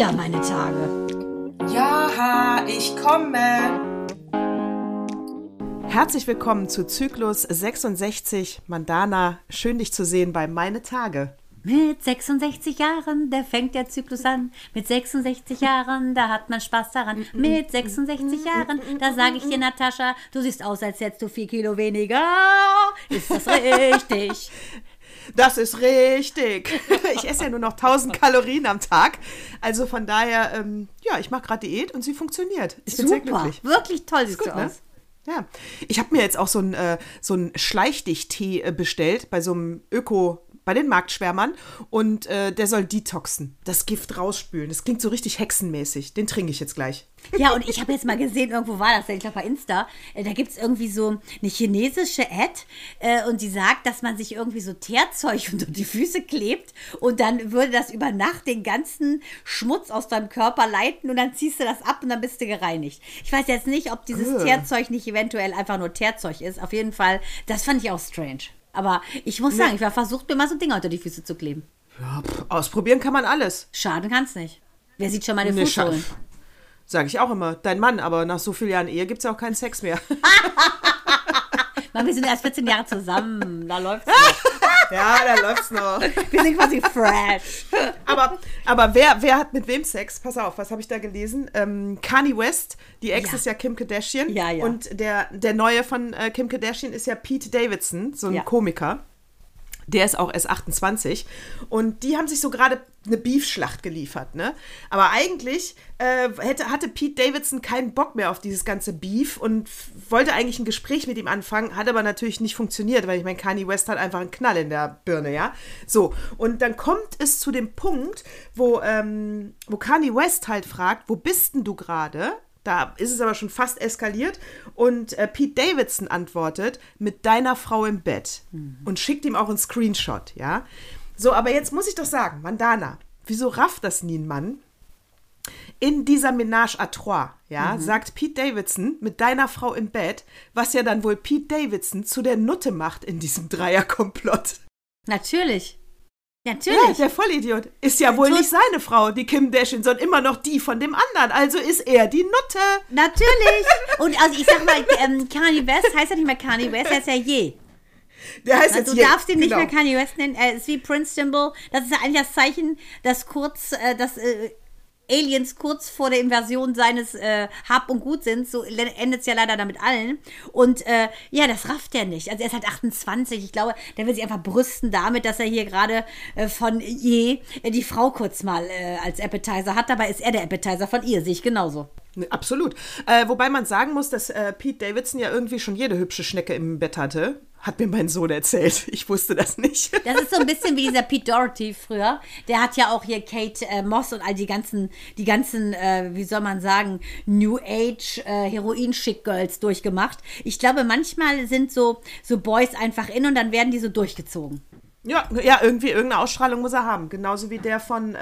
wieder meine Tage. Ja, ich komme. Herzlich willkommen zu Zyklus 66 Mandana. Schön dich zu sehen bei Meine Tage. Mit 66 Jahren, da fängt der Zyklus an. Mit 66 Jahren, da hat man Spaß daran. Mit 66 Jahren, da sage ich dir, Natascha, du siehst aus, als hättest du vier Kilo weniger. Ist das richtig? Das ist richtig. Ich esse ja nur noch 1000 Kalorien am Tag. Also von daher, ähm, ja, ich mache gerade Diät und sie funktioniert. Ich bin Super, sehr glücklich. wirklich toll siehst Gut, ne? aus. Ja, ich habe mir jetzt auch so einen äh, so einen Schleichdicht-Tee äh, bestellt bei so einem Öko, bei den Marktschwärmern und äh, der soll detoxen, das Gift rausspülen. Das klingt so richtig hexenmäßig. Den trinke ich jetzt gleich. Ja, und ich habe jetzt mal gesehen, irgendwo war das, ich glaube bei Insta, äh, da gibt es irgendwie so eine chinesische Ad äh, und die sagt, dass man sich irgendwie so Teerzeug unter die Füße klebt und dann würde das über Nacht den ganzen Schmutz aus deinem Körper leiten und dann ziehst du das ab und dann bist du gereinigt. Ich weiß jetzt nicht, ob dieses Äh. Teerzeug nicht eventuell einfach nur Teerzeug ist. Auf jeden Fall, das fand ich auch strange. Aber ich muss sagen, ich war versucht, mir mal so Dinger unter die Füße zu kleben. Ja, pff, ausprobieren kann man alles. Schaden kann's nicht. Wer sieht schon meine Nee, Fußsohlen? Sage ich auch immer. Dein Mann, aber nach so vielen Jahren Ehe gibt es ja auch keinen Sex mehr. Mann, wir sind erst 14 Jahre zusammen. Da läuft's. ja, da läuft's noch. Wir sind quasi fresh. Aber, aber wer, wer hat mit wem Sex? Pass auf, was habe ich da gelesen? Ähm, Kanye West, die Ex Ja. ist ja Kim Kardashian. Ja, ja. Und der, der neue von äh, Kim Kardashian ist ja Pete Davidson, so ein Ja. Komiker. Der ist auch erst 28. Und die haben sich so gerade eine Beefschlacht geliefert, ne? Aber eigentlich äh, hätte, hatte Pete Davidson keinen Bock mehr auf dieses ganze Beef und wollte eigentlich ein Gespräch mit ihm anfangen, hat aber natürlich nicht funktioniert, weil ich meine, Kanye West hat einfach einen Knall in der Birne, ja? So, und dann kommt es zu dem Punkt, wo, ähm, wo Kanye West halt fragt, wo bist denn du gerade? Da ist es aber schon fast eskaliert. Und äh, Pete Davidson antwortet mit deiner Frau im Bett und schickt ihm auch einen Screenshot, ja. So, aber jetzt muss ich doch sagen, Mandana, wieso rafft das nie ein Mann? In dieser Ménage à trois, ja, sagt Pete Davidson mit deiner Frau im Bett, was ja dann wohl Pete Davidson zu der Nutte macht in diesem Dreierkomplott. Natürlich. Ja, Natürlich. der Vollidiot. Ist ja wohl nicht seine Frau, die Kim Dashin, sondern immer noch die von dem anderen. Also ist er die Nutte. Natürlich. Und also ich sag mal, ähm, Kanye West heißt ja nicht mehr Kanye West, er ist ja je. Der heißt Also jetzt du Ye. darfst ihn nicht Genau. mehr Kanye West nennen. Er ist wie Prince Symbol. Das ist ja eigentlich das Zeichen, dass kurz, äh, dass äh, Aliens kurz vor der Invasion seines äh, Hab und Gut sind. So endet es ja leider damit allen. Und äh, ja, das rafft er nicht. Also er ist halt 28. Ich glaube, der will sich einfach brüsten damit, dass er hier gerade äh, von je äh, die Frau kurz mal äh, als Appetizer hat. Dabei ist er der Appetizer von ihr, sehe ich genauso. Absolut. Äh, wobei man sagen muss, dass Pete Davidson ja irgendwie schon jede hübsche Schnecke im Bett hatte. Hat mir mein Sohn erzählt. Ich wusste das nicht. Das ist so ein bisschen wie dieser Pete Doherty früher. Der hat ja auch hier Kate äh, Moss und all die ganzen, die ganzen, äh, wie soll man sagen, New Age äh, Heroin-Schick-Girls durchgemacht. Ich glaube, manchmal sind so, so Boys einfach in und dann werden die so durchgezogen. ja, ja, irgendwie irgendeine Ausstrahlung muss er haben. Genauso wie der von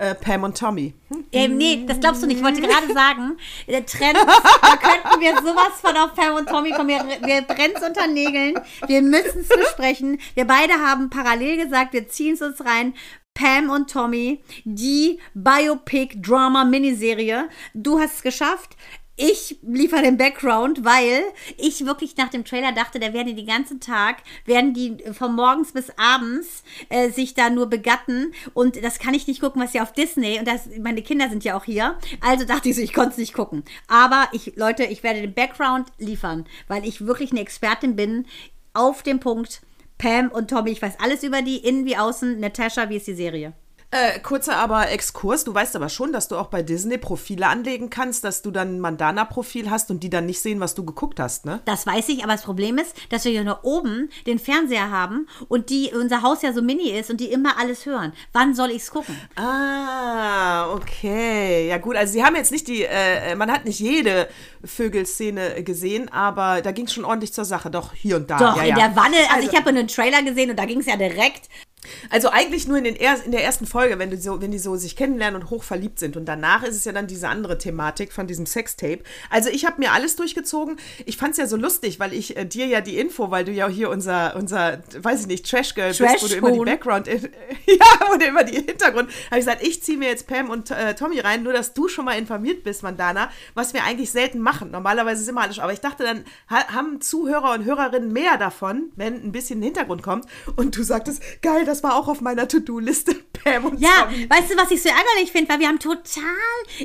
äh, äh, Pam und Tommy. Hm? Ähm, nee, das glaubst du nicht. Ich wollte gerade sagen, der Trend, da könnten wir sowas von auf Pam und Tommy kommen. Wir, wir brennen es unter Nägeln. Wir müssen es besprechen. Wir beide haben parallel gesagt, wir ziehen es uns rein. Pam und Tommy, die Biopic-Drama-Miniserie. Du hast es geschafft. Ich liefere den Background, weil ich wirklich nach dem Trailer dachte, da werden die den ganzen Tag, werden die von morgens bis abends äh, sich da nur begatten und das kann ich nicht gucken, was ja auf Disney und das, meine Kinder sind ja auch hier. Also dachte ich so, ich konnte es nicht gucken. Aber ich, Leute, ich werde den Background liefern, weil ich wirklich eine Expertin bin auf dem Punkt Pam und Tommy. Ich weiß alles über die, innen wie außen. Natascha, wie ist die Serie? Äh, kurzer aber Exkurs. Du weißt aber schon, dass du auch bei Disney Profile anlegen kannst, dass du dann ein Mandana-Profil hast und die dann nicht sehen, was du geguckt hast, ne? Das weiß ich, aber das Problem ist, dass wir hier nur oben den Fernseher haben und die unser Haus ja so mini ist und die immer alles hören. Wann soll ich's gucken? Ah, okay. Ja gut, also sie haben jetzt nicht die, äh, man hat nicht jede Vögelszene gesehen, aber da ging es schon ordentlich zur Sache. Doch, hier und da. Doch, ja, in ja. der Wanne, also, Also- ich habe einen Trailer gesehen und da ging es ja direkt. Also eigentlich nur in, den er in der ersten Folge, wenn, so, wenn die so sich kennenlernen und hoch verliebt sind. Und danach ist es ja dann diese andere Thematik von diesem Sextape. Also ich habe mir alles durchgezogen. Ich fand es ja so lustig, weil ich äh, dir ja die Info, weil du ja hier unser, unser weiß ich nicht, Trash-Girl Trash bist, wo du immer die Background, ja, wo du immer die Hintergrund, habe ich gesagt, ich ziehe mir jetzt Pam und äh, Tommy rein, nur dass du schon mal informiert bist, Mandana, was wir eigentlich selten machen. Normalerweise ist immer alles, aber ich dachte, dann ha haben Zuhörer und Hörerinnen mehr davon, wenn ein bisschen Hintergrund kommt. Und du sagtest, geil, das war auch auf meiner To-Do-Liste, Pam und Ja, Tommy. weißt du, was ich so ärgerlich finde? Weil wir haben total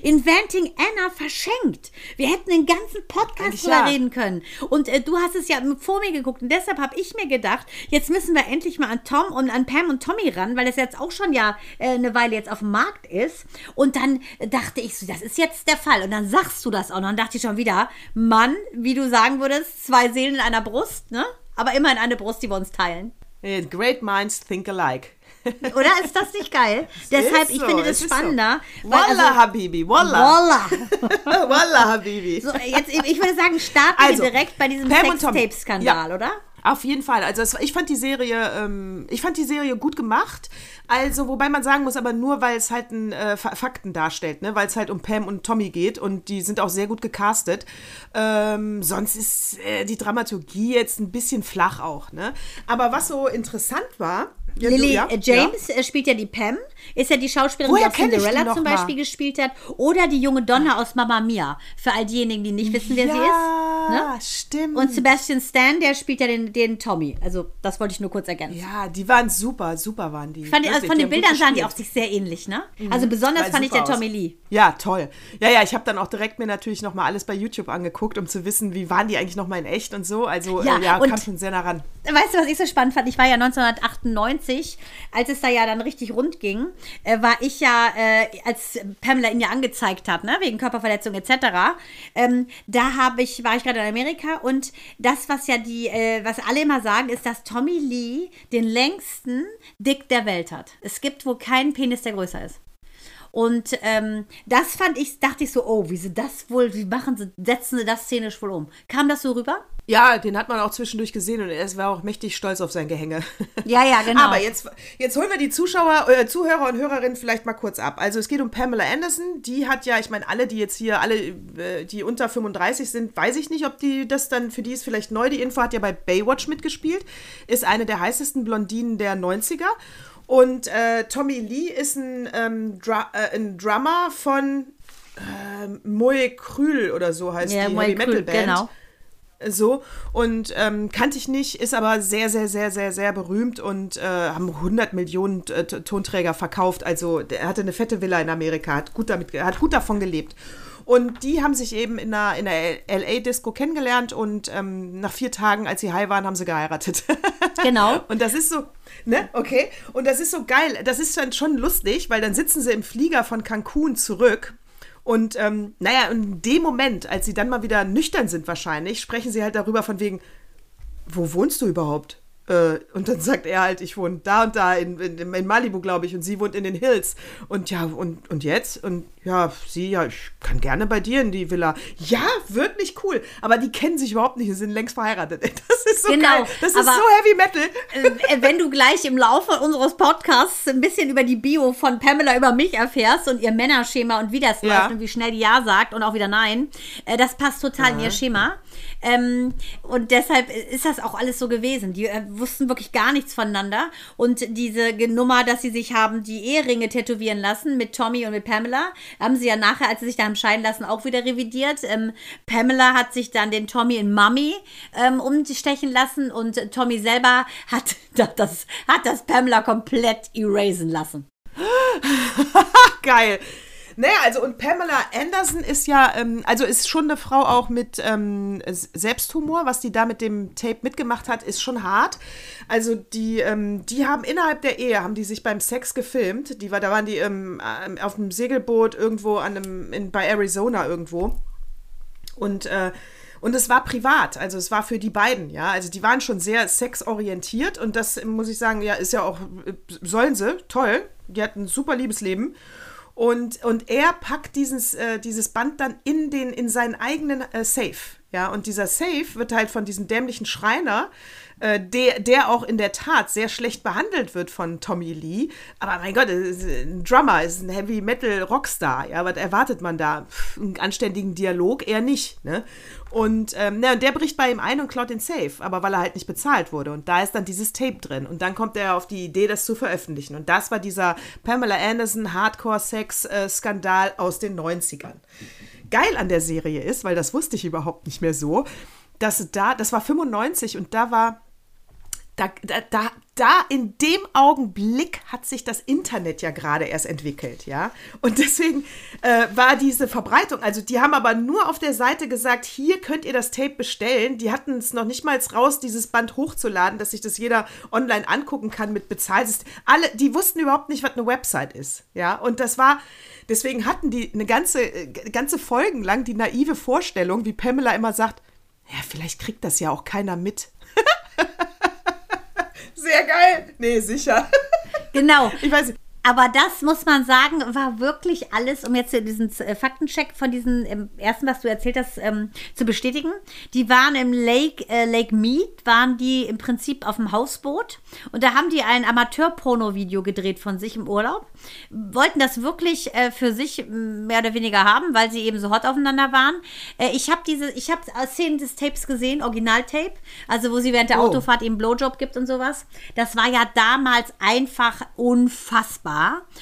Inventing Anna verschenkt. Wir hätten den ganzen Podcast drüber ja. reden können. Und äh, du hast es ja vor mir geguckt. Und deshalb habe ich mir gedacht, jetzt müssen wir endlich mal an Tom und an Pam und Tommy ran, weil das jetzt auch schon ja äh, eine Weile jetzt auf dem Markt ist. Und dann dachte ich so, das ist jetzt der Fall. Und dann sagst du das auch. Und dann dachte ich schon wieder, Mann, wie du sagen würdest, zwei Seelen in einer Brust, ne? Aber immerhin eine Brust, die wir uns teilen. Äh, Great minds think alike. Oder ist das nicht geil? Deshalb, ich so, finde es das so. spannender. weil Wallah, also- Habibi, Wallah. Voila. Wallah, Habibi. So, jetzt, ich würde sagen, starten Also, wir direkt bei diesem. Sextape-Skandal, oder? Auf jeden Fall. Also es, ich fand die Serie, ähm, ich fand die Serie gut gemacht. Also wobei man sagen muss, aber nur weil es halt ein äh, Fa- Fakten darstellt, ne, weil es halt um Pam und Tommy geht und die sind auch sehr gut gecastet. Ähm, sonst ist äh, die Dramaturgie jetzt ein bisschen flach auch, ne. Aber was so interessant war. Ja, du- Lily ja, äh, James äh, spielt ja die Pam, ist ja die Schauspielerin, Woher die auch Cinderella zum mal? Beispiel gespielt hat. Oder die junge Donna aus Mamma Mia. Für all diejenigen, die nicht wissen, wer ja, sie ist. Ne? stimmt. Und Sebastian Stan, der spielt ja den, den Tommy. Also, das wollte ich nur kurz ergänzen. ja, die waren super, super waren die. Fand, also von den Bildern sahen die auch sich sehr ähnlich, ne? Also besonders fand ich der aus. Tommy Lee. Ja, toll. Ja, ja, ich habe dann auch direkt mir natürlich noch mal alles bei YouTube angeguckt, um zu wissen, wie waren die eigentlich noch mal in echt und so. Also Ja, ja, äh, ja kam schon sehr nah ran. Weißt du, was ich so spannend fand? Ich war ja 1998, als es da ja dann richtig rund ging, äh, war ich ja, äh, als Pamela ihn ja angezeigt hat, ne, wegen Körperverletzung etc., ähm, da habe ich, war ich gerade in Amerika und das, was ja die, äh, was alle immer sagen, ist, dass Tommy Lee den längsten Dick der Welt hat. Es gibt wohl keinen Penis, der größer ist. Und ähm, das fand ich, dachte ich so, oh, wie sie das wohl, wie machen sie, setzen sie das szenisch wohl um? Kam das so rüber? Ja, den hat man auch zwischendurch gesehen und er war auch mächtig stolz auf sein Gehänge. Ja, ja, genau. Aber jetzt, jetzt holen wir die Zuschauer, äh, Zuhörer und Hörerinnen vielleicht mal kurz ab. Also es geht um Pamela Anderson. Die hat ja, ich meine, alle, die jetzt hier, alle, äh, die unter 35 sind, weiß ich nicht, ob die das dann, für die ist vielleicht neu, die Info, hat ja bei Baywatch mitgespielt, ist eine der heißesten Blondinen der 90er. Und äh, Tommy Lee ist ein, ähm, Dra äh, ein Drummer von ähm, Moe Krül oder so heißt Ja, die Moe Heavy Metal Krül, Band. genau. So, und ähm, kannte ich nicht, ist aber sehr, sehr, sehr, sehr, sehr berühmt und äh, haben 100 Millionen äh, Tonträger verkauft. Also, der hatte eine fette Villa in Amerika, hat gut, damit, hat gut davon gelebt. Und die haben sich eben in einer, in einer LA-Disco kennengelernt und ähm, nach vier Tagen, als sie high waren, haben sie geheiratet. Genau. Und das ist so, ne, okay. Und das ist so geil. Das ist dann schon lustig, weil dann sitzen sie im Flieger von Cancun zurück. Und ähm, naja, in dem Moment, als sie dann mal wieder nüchtern sind wahrscheinlich, sprechen sie halt darüber von wegen, wo wohnst du überhaupt? Äh, und dann sagt er halt, ich wohne da und da in, in, in Malibu, glaube ich, und sie wohnt in den Hills. Und ja, und, und jetzt? Und ja, sie, ja, ich kann gerne bei dir in die Villa. Ja, wirklich cool. Aber die kennen sich überhaupt nicht sind längst verheiratet. Das ist so Genau, geil. Das ist so Heavy Metal. Äh, wenn du gleich im Laufe unseres Podcasts ein bisschen über die Bio von Pamela über mich erfährst und ihr Männerschema und wie das Ja. läuft und wie schnell die Ja sagt und auch wieder Nein, äh, das passt total in ihr Schema. Ähm, und deshalb ist das auch alles so gewesen. Die äh, wussten wirklich gar nichts voneinander. Und diese Nummer, dass sie sich haben die Eheringe tätowieren lassen mit Tommy und mit Pamela, haben sie ja nachher, als sie sich da haben scheiden lassen, auch wieder revidiert. Ähm, Pamela hat sich dann den Tommy in Mummy ähm, umstechen lassen und Tommy selber hat das, hat das Pamela komplett erasen lassen. Geil. Naja, also und Pamela Anderson ist ja, ähm, also ist schon eine Frau auch mit ähm, Selbsthumor, was die da mit dem Tape mitgemacht hat, ist schon hart. Also die, ähm, die haben innerhalb der Ehe, haben die sich beim Sex gefilmt. Die war, da waren die ähm, ähm, auf einem Segelboot irgendwo an einem, in, bei Arizona irgendwo. Und, äh, und es war privat, also es war für die beiden, ja. Also die waren schon sehr sexorientiert und das muss ich sagen, ja, ist ja auch, äh, sollen sie, toll. Die hatten ein super Liebesleben. Und, und er packt dieses, äh, dieses Band dann in, den, in seinen eigenen äh, Safe. Ja, und dieser Safe wird halt von diesem dämlichen Schreiner, äh, der, der auch in der Tat sehr schlecht behandelt wird von Tommy Lee. Aber mein Gott, ist ein Drummer, ist ein Heavy Metal Rockstar. Ja, was erwartet man da? Pff, einen anständigen Dialog eher nicht. Ne? Und ähm, ja, der bricht bei ihm ein und klaut den Safe, aber weil er halt nicht bezahlt wurde. Und da ist dann dieses Tape drin. Und dann kommt er auf die Idee, das zu veröffentlichen. Und das war dieser Pamela Anderson Hardcore-Sex-Skandal aus den 90ern. Geil an der Serie ist, weil das wusste ich überhaupt nicht mehr so, dass da, das war 95 und da war da, da, da, da in dem Augenblick hat sich das Internet ja gerade erst entwickelt, ja. Und deswegen äh, war diese Verbreitung, also die haben aber nur auf der Seite gesagt, hier könnt ihr das Tape bestellen. Die hatten es noch nicht mal raus, dieses Band hochzuladen, dass sich das jeder online angucken kann mit Bezahlsystem. Alle, die wussten überhaupt nicht, was eine Website ist, ja. Und das war, deswegen hatten die eine ganze, äh, ganze Folgen lang die naive Vorstellung, wie Pamela immer sagt, ja, vielleicht kriegt das ja auch keiner mit. Sehr geil. Nee, sicher. Genau. Ich weiß nicht. Aber das muss man sagen, war wirklich alles, um jetzt diesen äh, Faktencheck von diesem ähm, ersten, was du erzählt hast, ähm, zu bestätigen. Die waren im Lake, äh, Lake Mead, waren die im Prinzip auf dem Hausboot und da haben die ein Amateur-Porno-Video gedreht von sich im Urlaub. Wollten das wirklich äh, für sich mehr oder weniger haben, weil sie eben so hot aufeinander waren. Äh, ich habe diese, ich habe Szenen des Tapes gesehen, Original-Tape, also wo sie während der Oh. Autofahrt ihm Blowjob gibt und sowas. Das war ja damals einfach unfassbar.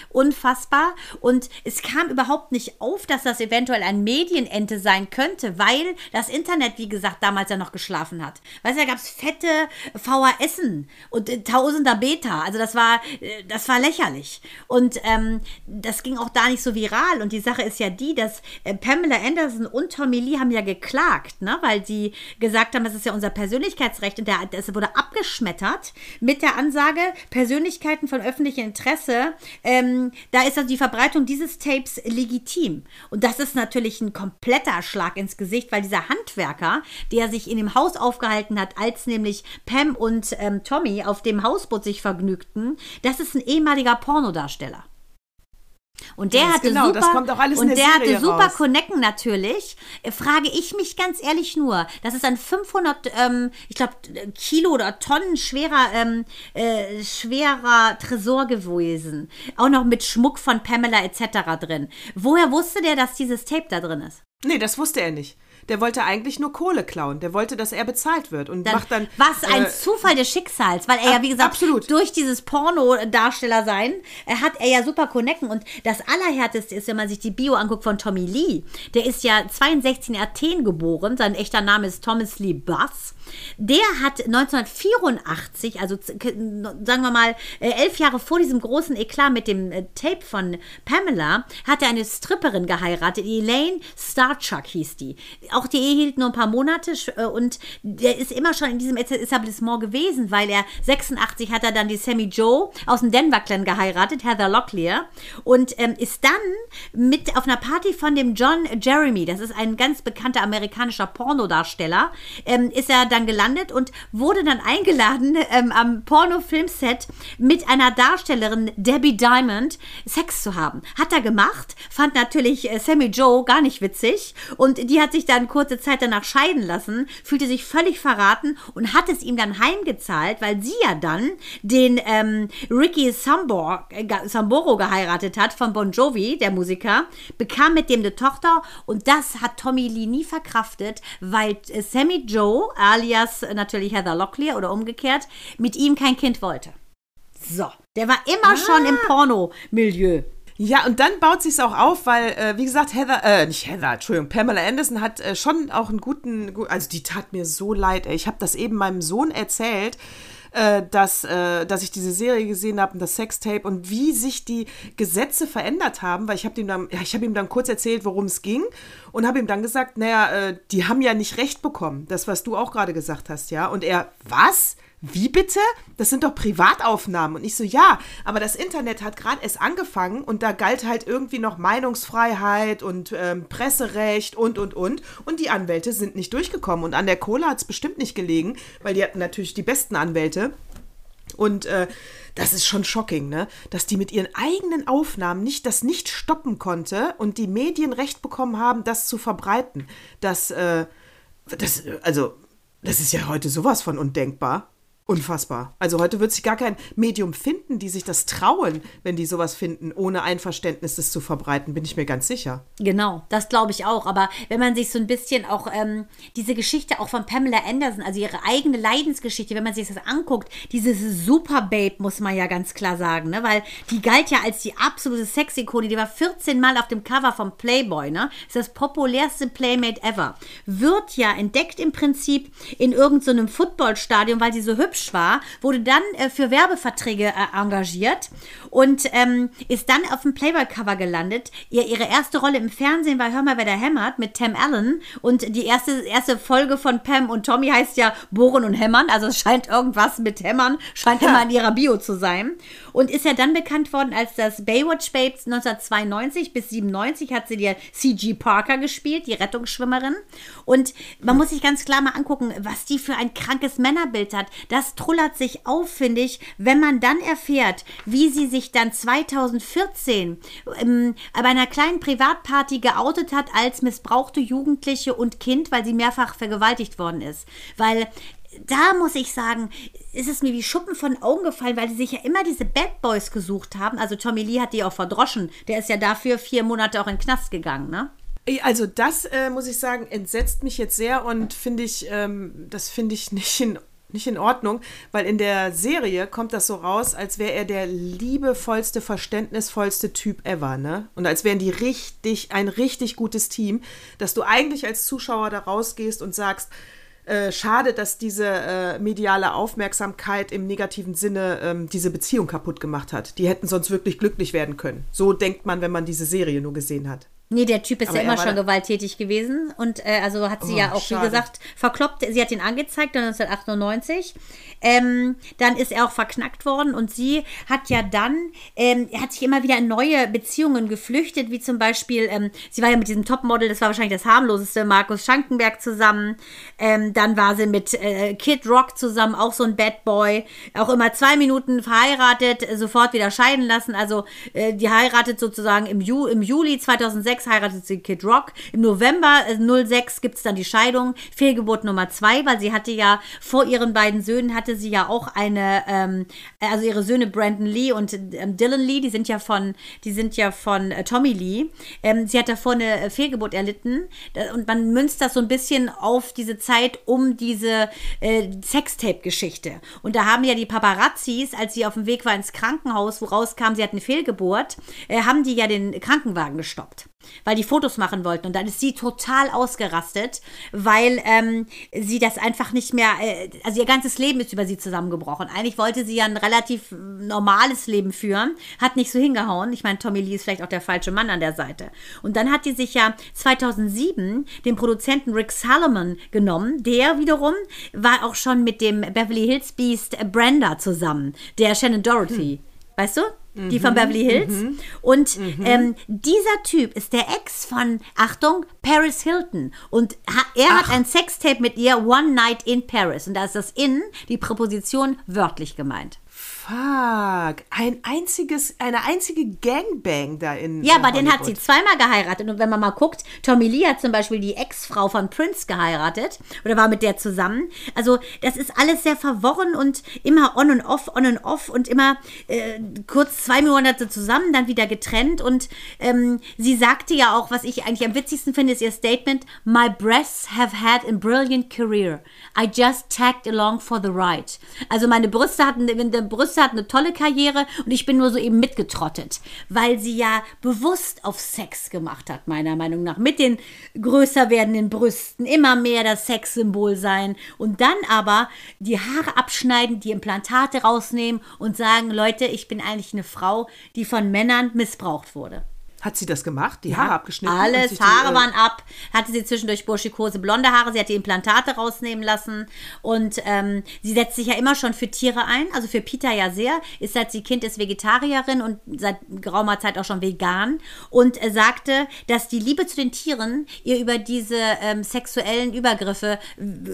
Unfassbar. Und es kam überhaupt nicht auf, dass das eventuell ein Medienente sein könnte, weil das Internet, wie gesagt, damals ja noch geschlafen hat. Weißt du, da gab es fette VHSen und äh, tausender Beta. Also das war, äh, das war lächerlich. Und ähm, das ging auch da nicht so viral. Und die Sache ist ja die, dass äh, Pamela Anderson und Tommy Lee haben ja geklagt, ne? weil sie gesagt haben, das ist ja unser Persönlichkeitsrecht. Und das wurde abgeschmettert mit der Ansage, Persönlichkeiten von öffentlichem Interesse, ähm, da ist also die Verbreitung dieses Tapes legitim. Und das ist natürlich ein kompletter Schlag ins Gesicht, weil dieser Handwerker, der sich in dem Haus aufgehalten hat, als nämlich Pam und ähm, Tommy auf dem Hausboot sich vergnügten, das ist ein ehemaliger Pornodarsteller. Und der hatte genau, super, und der Serie hatte super raus. Connecten natürlich. Äh, Frage ich mich ganz ehrlich nur, das ist ein 500, ähm, ich glaube Kilo oder Tonnen schwerer, ähm, äh, schwerer Tresor gewesen, auch noch mit Schmuck von Pamela etc. drin. Woher wusste der, dass dieses Tape da drin ist? Nee, das wusste er nicht. Der wollte eigentlich nur Kohle klauen. Der wollte, dass er bezahlt wird und Dann, macht dann. was ein äh, Zufall des Schicksals, weil er ja, wie gesagt, absolut. durch dieses Porno-Darsteller sein, äh, hat er ja super Connecten. Und das Allerhärteste ist, wenn man sich die Bio anguckt von Tommy Lee, der ist ja 62 in Athen geboren, sein echter Name ist Thomas Lee Bass. Der hat 1984, also sagen wir mal äh, elf Jahre vor diesem großen Eklat mit dem Tape von Pamela, hat er eine Stripperin geheiratet, Elaine Starchuck hieß die. Auch die Ehe hielt nur ein paar Monate äh, und der ist immer schon in diesem Etablissement gewesen, weil er 86 hat er dann die Sammy Joe aus dem Denver Clan geheiratet, Heather Locklear, und ähm, ist dann mit auf einer Party von dem John Jeremy, das ist ein ganz bekannter amerikanischer Pornodarsteller, ähm, ist er dann gelandet und wurde dann eingeladen ähm, am Pornofilmset mit einer Darstellerin Debbie Diamond Sex zu haben. Hat er gemacht, fand natürlich äh, Sammy Joe gar nicht witzig und die hat sich dann kurze Zeit danach scheiden lassen, fühlte sich völlig verraten und hat es ihm dann heimgezahlt, weil sie ja dann den ähm, Ricky Sambor, äh, Samboro geheiratet hat von Bon Jovi, der Musiker, bekam mit dem eine Tochter und das hat Tommy Lee nie verkraftet, weil äh, Sammy Joe, alias natürlich Heather Locklear oder umgekehrt, mit ihm kein Kind wollte. So, der war immer schon im Porno-Milieu. Ja, und dann baut sich's auch auf, weil, äh, wie gesagt, Heather, äh, nicht Heather, Entschuldigung, Pamela Anderson hat äh, schon auch einen guten, gu- also die tat mir so leid, ey. Ich habe das eben meinem Sohn erzählt, äh, dass, äh, dass ich diese Serie gesehen habe, das Sextape und wie sich die Gesetze verändert haben, weil ich habe ihm dann, ja, ich habe ihm dann kurz erzählt, worum es ging und habe ihm dann gesagt, naja, äh, die haben ja nicht recht bekommen, das, was du auch gerade gesagt hast, ja. Und er, was? Wie bitte? Das sind doch Privataufnahmen. Und ich so, ja, aber das Internet hat gerade erst angefangen und da galt halt irgendwie noch Meinungsfreiheit und ähm, Presserecht und, und, und. Und die Anwälte sind nicht durchgekommen. Und an der Kohle hat es bestimmt nicht gelegen, weil die hatten natürlich die besten Anwälte. Und äh, das ist schon shocking, ne? Dass die mit ihren eigenen Aufnahmen nicht das nicht stoppen konnte und die Medien recht bekommen haben, das zu verbreiten. Das, äh, das, also, das ist ja heute sowas von undenkbar. Unfassbar. Also heute wird sich gar kein Medium finden, die sich das trauen, wenn die sowas finden, ohne Einverständnis das zu verbreiten, bin ich mir ganz sicher. Genau, das glaube ich auch. Aber wenn man sich so ein bisschen auch ähm, diese Geschichte auch von Pamela Anderson, also ihre eigene Leidensgeschichte, wenn man sich das anguckt, dieses Superbabe, muss man ja ganz klar sagen, ne? weil die galt ja als die absolute Sexikone, die war 14 Mal auf dem Cover vom Playboy, ne? ist das populärste Playmate ever. Wird ja entdeckt im Prinzip in irgendeinem so Footballstadion, weil sie so hübsch hübsch war, wurde dann äh, für Werbeverträge äh, engagiert und ähm, ist dann auf dem Playboy-Cover gelandet. Ihr, ihre erste Rolle im Fernsehen war Hör mal, wer da hämmert mit Tam Allen und die erste, erste Folge von Pam und Tommy heißt ja Bohren und Hämmern, also es scheint irgendwas mit Hämmern, scheint immer in ihrer Bio zu sein und ist ja dann bekannt worden als das Baywatch Babes 1992 bis 97 hat sie die C.G. Parker gespielt, die Rettungsschwimmerin und man muss sich ganz klar mal angucken, was die für ein krankes Männerbild hat. Das das trullert sich auf, finde ich, wenn man dann erfährt, wie sie sich dann 2014 ähm, bei einer kleinen Privatparty geoutet hat als missbrauchte Jugendliche und Kind, weil sie mehrfach vergewaltigt worden ist. Weil da muss ich sagen, ist es mir wie Schuppen von Augen gefallen, weil sie sich ja immer diese Bad Boys gesucht haben. Also Tommy Lee hat die auch verdroschen. Der ist ja dafür vier Monate auch in den Knast gegangen, ne? Also das äh, muss ich sagen, entsetzt mich jetzt sehr und finde ich, ähm, das finde ich nicht in nicht in Ordnung, weil in der Serie kommt das so raus, als wäre er der liebevollste, verständnisvollste Typ ever, ne? Und als wären die richtig, ein richtig gutes Team, dass du eigentlich als Zuschauer da rausgehst und sagst, äh, schade, dass diese äh, mediale Aufmerksamkeit im negativen Sinne ähm, diese Beziehung kaputt gemacht hat. Die hätten sonst wirklich glücklich werden können. So denkt man, wenn man diese Serie nur gesehen hat. Nee, der Typ ist Aber ja immer schon gewalttätig gewesen. Und äh, also hat sie oh, ja auch, schade. wie gesagt, verkloppt. Sie hat ihn angezeigt 1998. Ähm, dann ist er auch verknackt worden und sie hat ja dann, ähm, hat sich immer wieder in neue Beziehungen geflüchtet, wie zum Beispiel, ähm, sie war ja mit diesem Topmodel, das war wahrscheinlich das harmloseste, Markus Schankenberg zusammen. Ähm, dann war sie mit äh, Kid Rock zusammen, auch so ein Bad Boy. Auch immer zwei Minuten verheiratet, sofort wieder scheiden lassen. Also äh, die heiratet sozusagen im, Ju im Juli 2006 heiratet sie Kid Rock. Im November äh, 06 gibt es dann die Scheidung, Fehlgeburt Nummer zwei, weil sie hatte ja vor ihren beiden Söhnen hatte sie ja auch eine, ähm, also ihre Söhne Brandon Lee und ähm, Dylan Lee, die sind ja von, die sind ja von äh, Tommy Lee. Ähm, sie hat davor eine Fehlgeburt erlitten und man münzt das so ein bisschen auf diese Zeit um diese äh, Sextape-Geschichte. Und da haben ja die Paparazzis, als sie auf dem Weg war ins Krankenhaus, wo rauskam, sie hat eine Fehlgeburt, äh, haben die ja den Krankenwagen gestoppt weil die Fotos machen wollten. Und dann ist sie total ausgerastet, weil ähm, sie das einfach nicht mehr, äh, also ihr ganzes Leben ist über sie zusammengebrochen. Eigentlich wollte sie ja ein relativ normales Leben führen, hat nicht so hingehauen. Ich meine, Tommy Lee ist vielleicht auch der falsche Mann an der Seite. Und dann hat die sich ja 2007 den Produzenten Rick Salomon genommen. Der wiederum war auch schon mit dem Beverly Hills Beast Brenda zusammen, der Shannon Dorothy. Hm. Weißt du? Die von Beverly Hills. Mhm. Und mhm. Ähm, dieser Typ ist der Ex von, Achtung, Paris Hilton. Und ha er Ach. hat ein Sextape mit ihr, One Night in Paris. Und da ist das in, die Präposition wörtlich gemeint. Fuck. Ein einziges, eine einzige Gangbang da in. Ja, aber den hat sie zweimal geheiratet. Und wenn man mal guckt, Tommy Lee hat zum Beispiel die Ex-Frau von Prince geheiratet oder war mit der zusammen. Also, das ist alles sehr verworren und immer on und off, on und off und immer äh, kurz zwei Monate zusammen, dann wieder getrennt. Und ähm, sie sagte ja auch, was ich eigentlich am witzigsten finde, ist ihr Statement: My breasts have had a brilliant career. I just tagged along for the ride. Also, meine Brüste hatten, wenn der Brüste Brüste, hat eine tolle Karriere und ich bin nur so eben mitgetrottet, weil sie ja bewusst auf Sex gemacht hat, meiner Meinung nach. Mit den größer werdenden Brüsten, immer mehr das Sexsymbol sein und dann aber die Haare abschneiden, die Implantate rausnehmen und sagen, Leute, ich bin eigentlich eine Frau, die von Männern missbraucht wurde. Hat sie das gemacht? Die ja, Haare abgeschnitten? Alles, Haare die, äh, waren ab. Hatte sie zwischendurch burschikose blonde Haare. Sie hat die Implantate rausnehmen lassen. Und ähm, sie setzt sich ja immer schon für Tiere ein. Also für Peter ja sehr. Ist seit sie Kind ist Vegetarierin und seit geraumer Zeit auch schon vegan. Und äh, sagte, dass die Liebe zu den Tieren ihr über diese ähm, sexuellen Übergriffe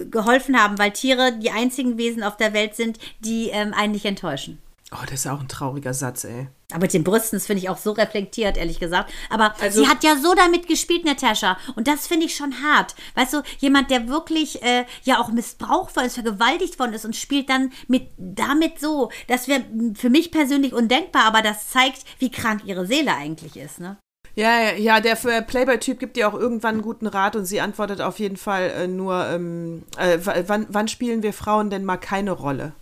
geholfen haben, weil Tiere die einzigen Wesen auf der Welt sind, die ähm, einen nicht enttäuschen. Oh, das ist auch ein trauriger Satz, ey. Aber mit den Brüsten, das finde ich auch so reflektiert, ehrlich gesagt. Aber Also- sie hat ja so damit gespielt, Natascha. Und das finde ich schon hart. Weißt du, jemand, der wirklich äh, ja auch missbraucht worden ist, vergewaltigt worden ist und spielt dann mit damit so. Das wäre für mich persönlich undenkbar, aber das zeigt, wie krank ihre Seele eigentlich ist, ne? Ja, ja, der äh, Playboy-Typ gibt dir auch irgendwann einen guten Rat und sie antwortet auf jeden Fall äh, nur, ähm, äh, wann, wann spielen wir Frauen denn mal keine Rolle?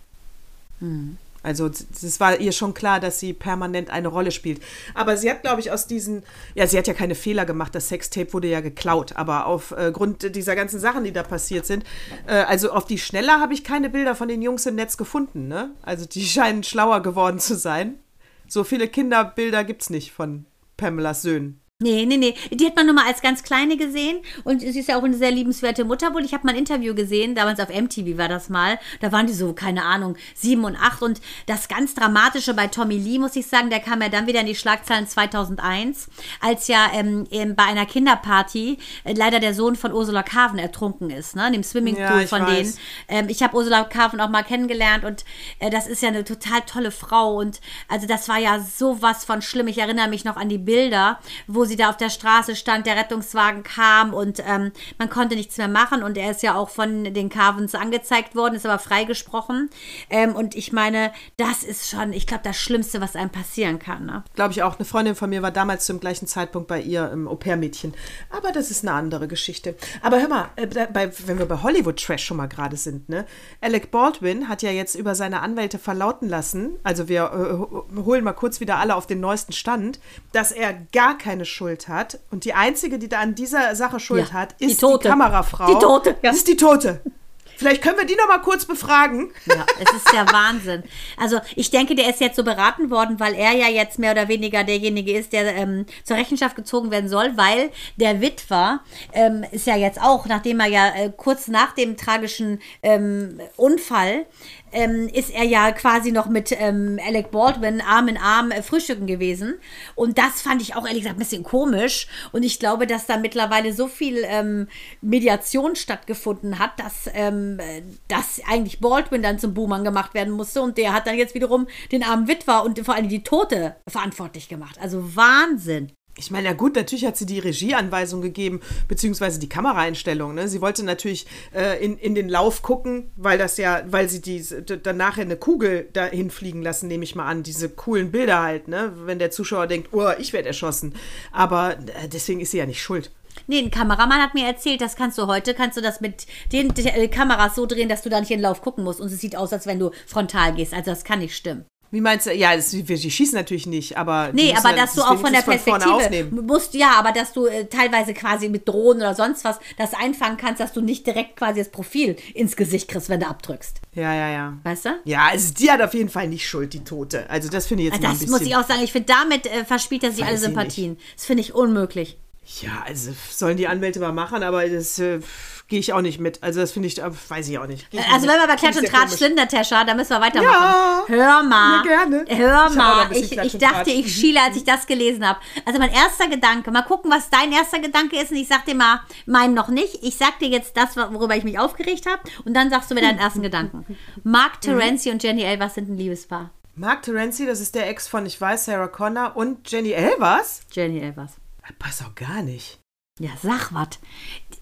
Also es war ihr schon klar, dass sie permanent eine Rolle spielt. Aber sie hat, glaube ich, aus diesen, ja, sie hat ja keine Fehler gemacht, das Sextape wurde ja geklaut, aber aufgrund dieser ganzen Sachen, die da passiert sind, äh, also auf die Schnelle habe ich keine Bilder von den Jungs im Netz gefunden, ne? Also die scheinen schlauer geworden zu sein. So viele Kinderbilder gibt es nicht von Pamelas Söhnen. Nee, nee, nee. Die hat man nur mal als ganz kleine gesehen und sie ist ja auch eine sehr liebenswerte Mutter wohl. Ich habe mal ein Interview gesehen, damals auf MTV war das mal. Da waren die so, keine Ahnung, sieben und acht. Und das ganz Dramatische bei Tommy Lee, muss ich sagen, der kam ja dann wieder in die Schlagzeilen 2001, als ja ähm, ähm, bei einer Kinderparty äh, leider der Sohn von Ursula Carven ertrunken ist, ne? In dem Swimmingpool Ja, von weiß. denen. Ähm, ich habe Ursula Carven auch mal kennengelernt und äh, das ist ja eine total tolle Frau und also das war ja sowas von schlimm. Ich erinnere mich noch an die Bilder, wo sie da auf der Straße stand, der Rettungswagen kam und ähm, man konnte nichts mehr machen und er ist ja auch von den Carvens angezeigt worden, ist aber freigesprochen. Ähm, und ich meine, das ist schon, ich glaube, das Schlimmste, was einem passieren kann. Ne? Glaube ich auch. Eine Freundin von mir war damals zum gleichen Zeitpunkt bei ihr im Au-pair-Mädchen. Aber das ist eine andere Geschichte. Aber hör mal, äh, bei, wenn wir bei Hollywood-Trash schon mal gerade sind, ne? Alec Baldwin hat ja jetzt über seine Anwälte verlauten lassen, also wir äh, holen mal kurz wieder alle auf den neuesten Stand, dass er gar keine Schuld hat. Und die einzige, die da an dieser Sache Schuld Ja, hat, die ist die, Tote. Kamerafrau. Die Tote, ja. Das ist die Tote. Vielleicht können wir die noch mal kurz befragen. Ja, es ist der Wahnsinn. Also ich denke, der ist jetzt so beraten worden, weil er ja jetzt mehr oder weniger derjenige ist, der ähm, zur Rechenschaft gezogen werden soll, weil der Witwer ähm, ist ja jetzt auch, nachdem er ja äh, kurz nach dem tragischen ähm, Unfall ähm, ist er ja quasi noch mit ähm, Alec Baldwin Arm in Arm äh, frühstücken gewesen. Und das fand ich auch ehrlich gesagt ein bisschen komisch. Und ich glaube, dass da mittlerweile so viel ähm, Mediation stattgefunden hat, dass, ähm, äh, dass eigentlich Baldwin dann zum Buhmann gemacht werden musste. Und der hat dann jetzt wiederum den armen Witwer und vor allem die Tote verantwortlich gemacht. Also Wahnsinn. Ich meine, ja gut, natürlich hat sie die Regieanweisung gegeben, beziehungsweise die Kameraeinstellung. Ne? Sie wollte natürlich äh, in, in den Lauf gucken, weil das ja, weil sie die, dann nachher eine Kugel dahin fliegen lassen, nehme ich mal an. Diese coolen Bilder halt, ne? Wenn der Zuschauer denkt, oh, ich werde erschossen. Aber äh, deswegen ist sie ja nicht schuld. Nee, ein Kameramann hat mir erzählt, das kannst du heute, kannst du das mit den äh, Kameras so drehen, dass du da nicht in den Lauf gucken musst. Und es sieht aus, als wenn du frontal gehst. Also das kann nicht stimmen. Wie meinst du? Ja, es, wir, schießen natürlich nicht, aber. Nee, aber dass du das auch von der Perspektive aufnehmen. musst, ja, aber dass du äh, teilweise quasi mit Drohnen oder sonst was das einfangen kannst, dass du nicht direkt quasi das Profil ins Gesicht kriegst, wenn du abdrückst. Ja, ja, ja. Weißt du? Ja, also die hat auf jeden Fall nicht Schuld, die Tote. Also das finde ich jetzt ein Das muss ich auch sagen. Ich finde, damit äh, verspielt er sich alle Sympathien. Das finde ich unmöglich. Ja, also sollen die Anwälte mal machen, aber das äh, gehe ich auch nicht mit. Also das finde ich, äh, weiß ich auch nicht. Ich Also wenn wir bei Klatsch und ich Tratsch sind, Natascha, da müssen wir weitermachen. Ja. Hör mal. Ja, gerne. Hör Ich mal. Ich, ich und dachte, ich schiele, als ich das gelesen habe. Also mein erster Gedanke, mal gucken, was dein erster Gedanke ist. Und ich sag dir mal, meinen noch nicht. Ich sag dir jetzt das, worüber ich mich aufgeregt habe. Und dann sagst du mir deinen ersten Gedanken. Mark Terenzi und Jenny Elvers sind ein Liebespaar. Mark Terenzi, das ist der Ex von, ich weiß, Sarah Connor und Jenny Elvers. Jenny Elvers. Passt auch gar nicht. Ja, sag was.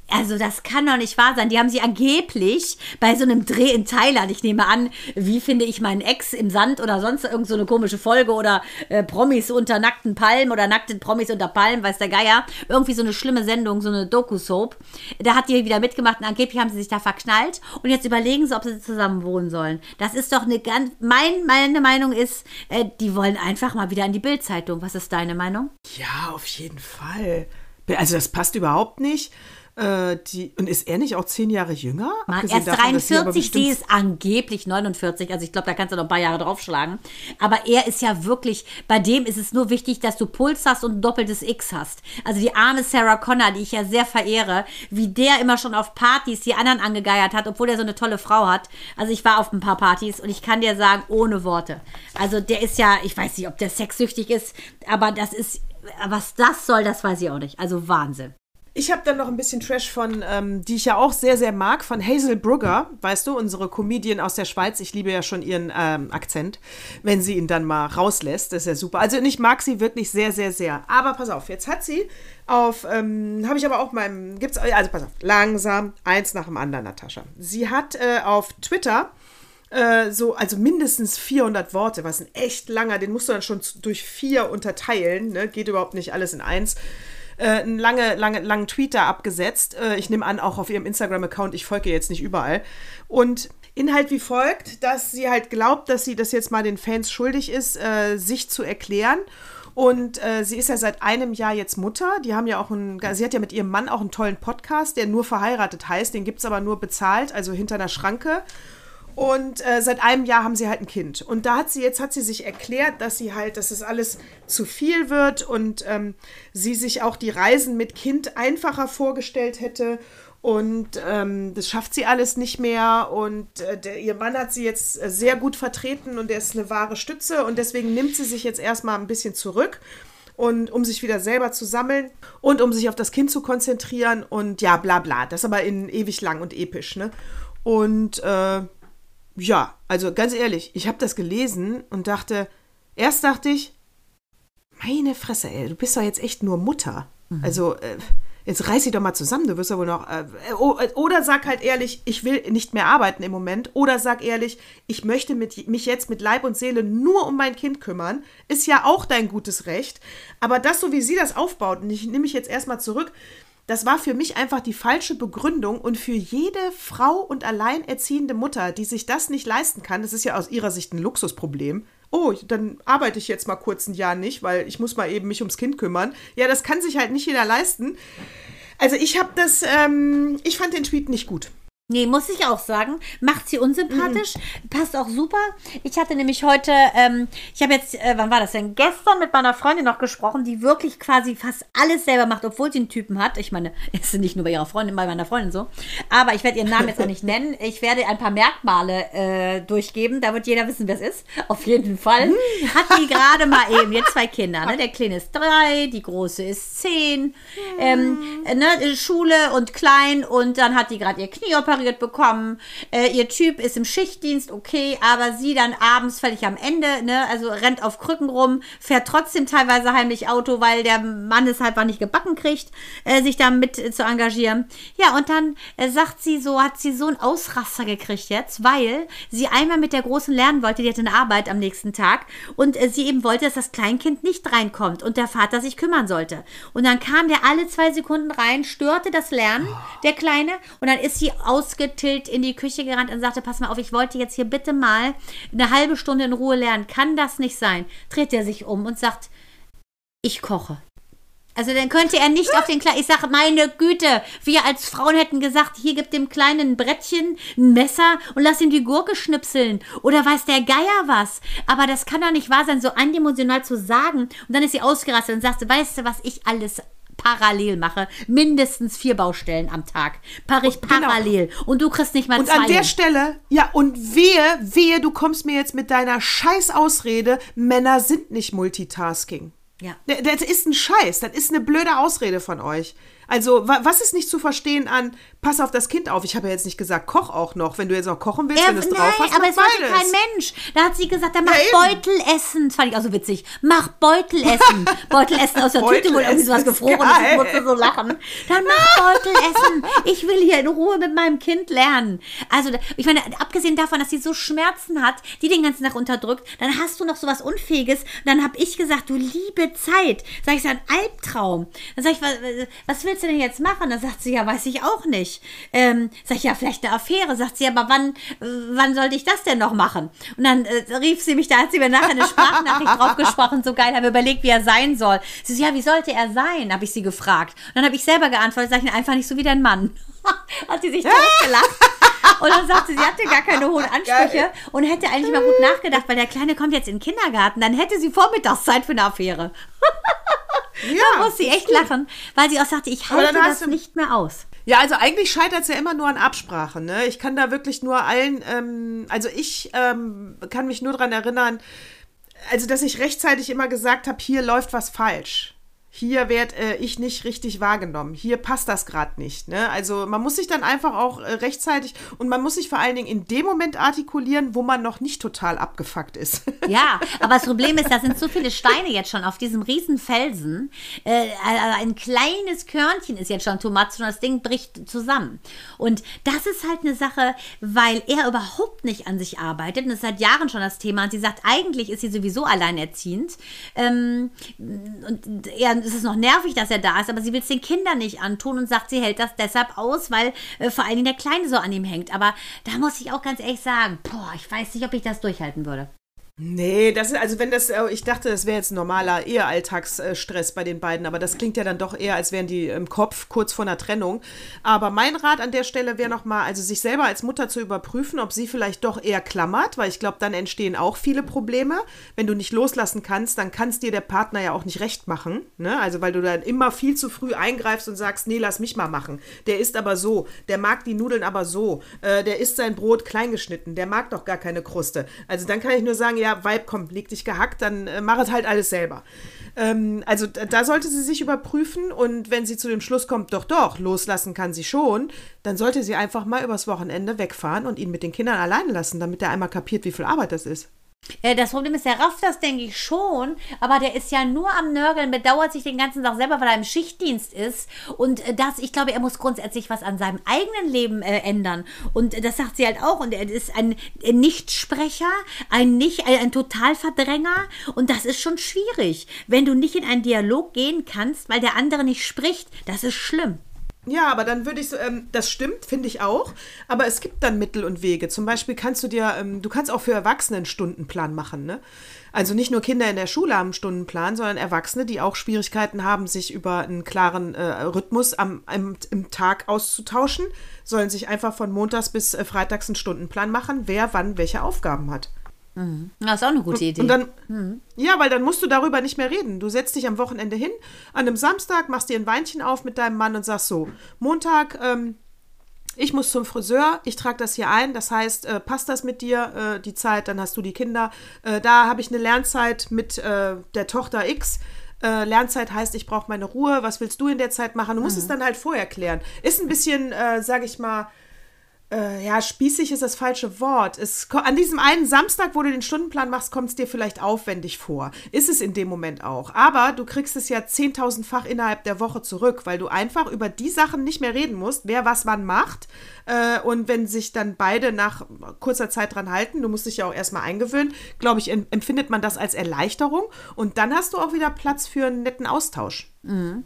Also das kann doch nicht wahr sein. Die haben sie angeblich bei so einem Dreh in Thailand, ich nehme an, wie finde ich meinen Ex im Sand oder sonst irgend so eine komische Folge oder äh, Promis unter nackten Palmen oder nackte Promis unter Palmen, weiß der Geier. Irgendwie so eine schlimme Sendung, so eine Doku-Soap. Da hat die wieder mitgemacht und angeblich haben sie sich da verknallt und jetzt überlegen sie, ob sie zusammen wohnen sollen. Das ist doch eine ganz, mein, meine Meinung ist, äh, die wollen einfach mal wieder in die Bildzeitung. Was ist deine Meinung? Ja, auf jeden Fall. Also das passt überhaupt nicht. Äh, die, und ist er nicht auch zehn Jahre jünger? Mann, Abgesehen er davon, aber 43, sie ist angeblich 49. Also ich glaube, da kannst du noch ein paar Jahre draufschlagen. Aber er ist ja wirklich, bei dem ist es nur wichtig, dass du Puls hast und ein doppeltes X hast. Also die arme Sarah Connor, die ich ja sehr verehre, wie der immer schon auf Partys die anderen angegeiert hat, obwohl er so eine tolle Frau hat. Also ich war auf ein paar Partys und ich kann dir sagen, ohne Worte. Also der ist ja, ich weiß nicht, ob der sexsüchtig ist, aber das ist, was das soll, das weiß ich auch nicht. Also Wahnsinn. Ich habe dann noch ein bisschen Trash von, ähm, die ich ja auch sehr, sehr mag, von Hazel Brugger, weißt du, unsere Comedian aus der Schweiz. Ich liebe ja schon ihren ähm, Akzent, wenn sie ihn dann mal rauslässt. Das ist ja super. Also ich mag sie wirklich sehr, sehr, sehr. Aber pass auf, jetzt hat sie auf, ähm, habe ich aber auch meinem, gibt's, also pass auf, langsam, eins nach dem anderen, Natascha. Sie hat äh, auf Twitter äh, so, also mindestens 400 Worte, was ein echt langer, den musst du dann schon durch vier unterteilen, ne? geht überhaupt nicht alles in eins äh, einen lange, lange, langen Tweet da abgesetzt. Äh, ich nehme an, auch auf ihrem Instagram-Account. Ich folge jetzt nicht überall. Und Inhalt wie folgt, dass sie halt glaubt, dass sie das jetzt mal den Fans schuldig ist, äh, sich zu erklären. Und äh, sie ist ja seit einem Jahr jetzt Mutter. Die haben ja auch einen, sie hat ja mit ihrem Mann auch einen tollen Podcast, der nur verheiratet heißt. Den gibt es aber nur bezahlt, also hinter einer Schranke. Und äh, seit einem Jahr haben sie halt ein Kind. Und da hat sie jetzt hat sie sich erklärt, dass sie halt, dass es alles zu viel wird und ähm, sie sich auch die Reisen mit Kind einfacher vorgestellt hätte. Und ähm, das schafft sie alles nicht mehr. Und äh, der, ihr Mann hat sie jetzt äh, sehr gut vertreten und er ist eine wahre Stütze. Und deswegen nimmt sie sich jetzt erstmal ein bisschen zurück. Und um sich wieder selber zu sammeln und um sich auf das Kind zu konzentrieren und ja, bla bla. Das aber in ewig lang und episch, ne? Und äh, ja, also ganz ehrlich, ich habe das gelesen und dachte, erst dachte ich, meine Fresse, ey, du bist doch jetzt echt nur Mutter. Mhm. Also, äh, jetzt reiß dich doch mal zusammen, du wirst ja wohl noch. Äh, äh, oder sag halt ehrlich, ich will nicht mehr arbeiten im Moment. Oder sag ehrlich, ich möchte mit, mich jetzt mit Leib und Seele nur um mein Kind kümmern. Ist ja auch dein gutes Recht. Aber das, so wie sie das aufbaut, und ich nehme mich jetzt erstmal zurück, das war für mich einfach die falsche Begründung und für jede Frau und alleinerziehende Mutter, die sich das nicht leisten kann, das ist ja aus ihrer Sicht ein Luxusproblem. Oh, dann arbeite ich jetzt mal kurz ein Jahr nicht, weil ich muss mal eben mich ums Kind kümmern. Ja, das kann sich halt nicht jeder leisten. Also ich habe das, ähm, ich fand den Tweet nicht gut. Nee, muss ich auch sagen. Macht sie unsympathisch. Mhm. Passt auch super. Ich hatte nämlich heute, ähm, ich habe jetzt, äh, wann war das denn? Gestern mit meiner Freundin noch gesprochen, die wirklich quasi fast alles selber macht, obwohl sie einen Typen hat. Ich meine, ist nicht nur bei ihrer Freundin, bei meiner Freundin so. Aber ich werde ihren Namen jetzt auch nicht nennen. Ich werde ein paar Merkmale äh, durchgeben, da wird jeder wissen, wer es ist. Auf jeden Fall. Hat die gerade mal eben, jetzt zwei Kinder. Ne? Der Kleine ist drei, die Große ist zehn. Ähm, ne? Schule und klein und dann hat die gerade ihr Knie operiert operiert bekommen. Äh, ihr Typ ist im Schichtdienst, okay, aber sie dann abends völlig am Ende, ne, also rennt auf Krücken rum, fährt trotzdem teilweise heimlich Auto, weil der Mann es halt mal nicht gebacken kriegt, äh, sich da mit äh, zu engagieren. Ja, und dann äh, sagt sie so, hat sie so einen Ausraster gekriegt jetzt, weil sie einmal mit der Großen lernen wollte, die hatte eine Arbeit am nächsten Tag und äh, sie eben wollte, dass das Kleinkind nicht reinkommt und der Vater sich kümmern sollte. Und dann kam der alle zwei Sekunden rein, störte das Lernen, der Kleine, und dann ist sie aus ausgetillt in die Küche gerannt und sagte, pass mal auf, ich wollte jetzt hier bitte mal eine halbe Stunde in Ruhe lernen. Kann das nicht sein? Dreht er sich um und sagt, ich koche. Also dann könnte er nicht auf den Kleinen. Ich sage, meine Güte, wir als Frauen hätten gesagt, hier gibt dem Kleinen ein Brettchen, ein Messer und lass ihm die Gurke schnipseln. Oder weiß der Geier was. Aber das kann doch nicht wahr sein, so eindimensional zu sagen. Und dann ist sie ausgerastet und sagte, weißt du, was ich alles parallel mache. Mindestens vier Baustellen am Tag. Paare ich genau. parallel. Genau. Und du kriegst nicht mal und zwei. Und an der Stelle, ja, und wehe, wehe, du kommst mir jetzt mit deiner Scheißausrede, Männer sind nicht Multitasking. Ja. Das ist ein Scheiß. Das ist eine blöde Ausrede von euch. Also, wa was ist nicht zu verstehen an, pass auf das Kind auf? Ich habe ja jetzt nicht gesagt, koch auch noch. Wenn du jetzt noch kochen willst, er, wenn du es drauf hast, aber es wollte kein Mensch. Da hat sie gesagt, dann mach ja, Beutelessen. Das fand ich auch so witzig. Mach Beutelessen. Beutelessen aus der Tüte, wo irgendwie sowas gefroren ist. Ich musste so lachen. Dann mach Beutelessen. Ich will hier in Ruhe mit meinem Kind lernen. Also, ich meine, abgesehen davon, dass sie so Schmerzen hat, die den ganzen Tag unterdrückt, dann hast du noch sowas Unfähiges. Dann habe ich gesagt, du liebe Zeit. Sag ich, so ein Albtraum. Dann sag ich, was, willst du denn jetzt machen? Dann sagt sie, ja, weiß ich auch nicht. Ähm, sag ich, ja, vielleicht eine Affäre. Sagt sie, aber wann, wann sollte ich das denn noch machen? Und dann äh, rief sie mich, da hat sie mir nachher eine Sprachnachricht draufgesprochen, so geil, habe überlegt, wie er sein soll. Sie so, ja, wie sollte er sein? Habe ich sie gefragt. Und dann habe ich selber geantwortet, sag ich, einfach nicht so wie dein Mann. hat sie sich totgelacht. Und dann sagte sie, sie hatte gar keine hohen Ansprüche Geil. und hätte eigentlich mal gut nachgedacht, weil der Kleine kommt jetzt in den Kindergarten. Dann hätte sie Vormittagszeit für eine Affäre. Ja, da muss sie echt lachen, weil sie auch sagte, ich halte das nicht mehr aus. Ja, also eigentlich scheitert es ja immer nur an Absprachen. Ne? Ich kann da wirklich nur allen, ähm, also ich ähm, kann mich nur daran erinnern, also dass ich rechtzeitig immer gesagt habe, hier läuft was falsch. Hier werde äh, ich nicht richtig wahrgenommen. Hier passt das gerade nicht. Ne? Also man muss sich dann einfach auch äh, rechtzeitig und man muss sich vor allen Dingen in dem Moment artikulieren, wo man noch nicht total abgefuckt ist. Ja, aber das Problem ist, da sind so viele Steine jetzt schon auf diesem riesen Felsen. Äh, ein kleines Körnchen ist jetzt schon much und das Ding bricht zusammen. Und das ist halt eine Sache, weil er überhaupt nicht an sich arbeitet und das ist seit Jahren schon das Thema. Und sie sagt, eigentlich ist sie sowieso alleinerziehend. Ähm, und er es ist noch nervig, dass er da ist, aber sie will es den Kindern nicht antun und sagt, sie hält das deshalb aus, weil äh, vor allen Dingen der Kleine so an ihm hängt. Aber da muss ich auch ganz ehrlich sagen, boah, ich weiß nicht, ob ich das durchhalten würde. Nee, das ist, also wenn das, äh, ich dachte, das wäre jetzt normaler Ehealltagsstress bei den beiden, aber das klingt ja dann doch eher, als wären die im Kopf kurz vor einer Trennung. Aber mein Rat an der Stelle wäre nochmal, also sich selber als Mutter zu überprüfen, ob sie vielleicht doch eher klammert, weil ich glaube, dann entstehen auch viele Probleme. Wenn du nicht loslassen kannst, dann kannst dir der Partner ja auch nicht recht machen. Ne? Also weil du dann immer viel zu früh eingreifst und sagst, nee, lass mich mal machen. Der ist aber so, der mag die Nudeln aber so, äh, der isst sein Brot kleingeschnitten, der mag doch gar keine Kruste. Also dann kann ich nur sagen, ja, ja, Vibe, komm, leg dich gehackt, dann äh, mach es halt alles selber. Ähm, also da, da sollte sie sich überprüfen und wenn sie zu dem Schluss kommt, doch, doch, loslassen kann sie schon, dann sollte sie einfach mal übers Wochenende wegfahren und ihn mit den Kindern allein lassen, damit er einmal kapiert, wie viel Arbeit das ist. Äh, das Problem ist, der rafft das, denke ich, schon, aber der ist ja nur am Nörgeln, bedauert sich den ganzen Tag selber, weil er im Schichtdienst ist. Und äh, das, ich glaube, er muss grundsätzlich was an seinem eigenen Leben äh, ändern. Und äh, das sagt sie halt auch. Und er ist ein Nichtsprecher, ein nicht, ein, ein Totalverdränger. Und das ist schon schwierig. Wenn du nicht in einen Dialog gehen kannst, weil der andere nicht spricht, das ist schlimm. Ja, aber dann würde ich so, ähm, das stimmt, finde ich auch. Aber es gibt dann Mittel und Wege. Zum Beispiel kannst du dir, ähm, du kannst auch für Erwachsene einen Stundenplan machen, ne? Also nicht nur Kinder in der Schule haben einen Stundenplan, sondern Erwachsene, die auch Schwierigkeiten haben, sich über einen klaren äh, Rhythmus am, am, im Tag auszutauschen, sollen sich einfach von montags bis äh, freitags einen Stundenplan machen, wer wann welche Aufgaben hat. Mhm. Das ist auch eine gute Idee. Und dann, mhm. Ja, weil dann musst du darüber nicht mehr reden. Du setzt dich am Wochenende hin, an einem Samstag, machst dir ein Weinchen auf mit deinem Mann und sagst so, Montag, ähm, ich muss zum Friseur, ich trage das hier ein, das heißt, äh, passt das mit dir, äh, die Zeit, dann hast du die Kinder. Äh, da habe ich eine Lernzeit mit äh, der Tochter X. Äh, Lernzeit heißt, ich brauche meine Ruhe, was willst du in der Zeit machen? Du musst mhm. es dann halt vorher klären. Ist ein bisschen, äh, sage ich mal, äh, ja, spießig ist das falsche Wort. Es, an diesem einen Samstag, wo du den Stundenplan machst, kommt es dir vielleicht aufwendig vor. Ist es in dem Moment auch. Aber du kriegst es ja 10.000-fach innerhalb der Woche zurück, weil du einfach über die Sachen nicht mehr reden musst, wer was wann macht. Äh, und wenn sich dann beide nach kurzer Zeit dran halten, du musst dich ja auch erstmal eingewöhnen, glaube ich, empfindet man das als Erleichterung. Und dann hast du auch wieder Platz für einen netten Austausch. Mhm.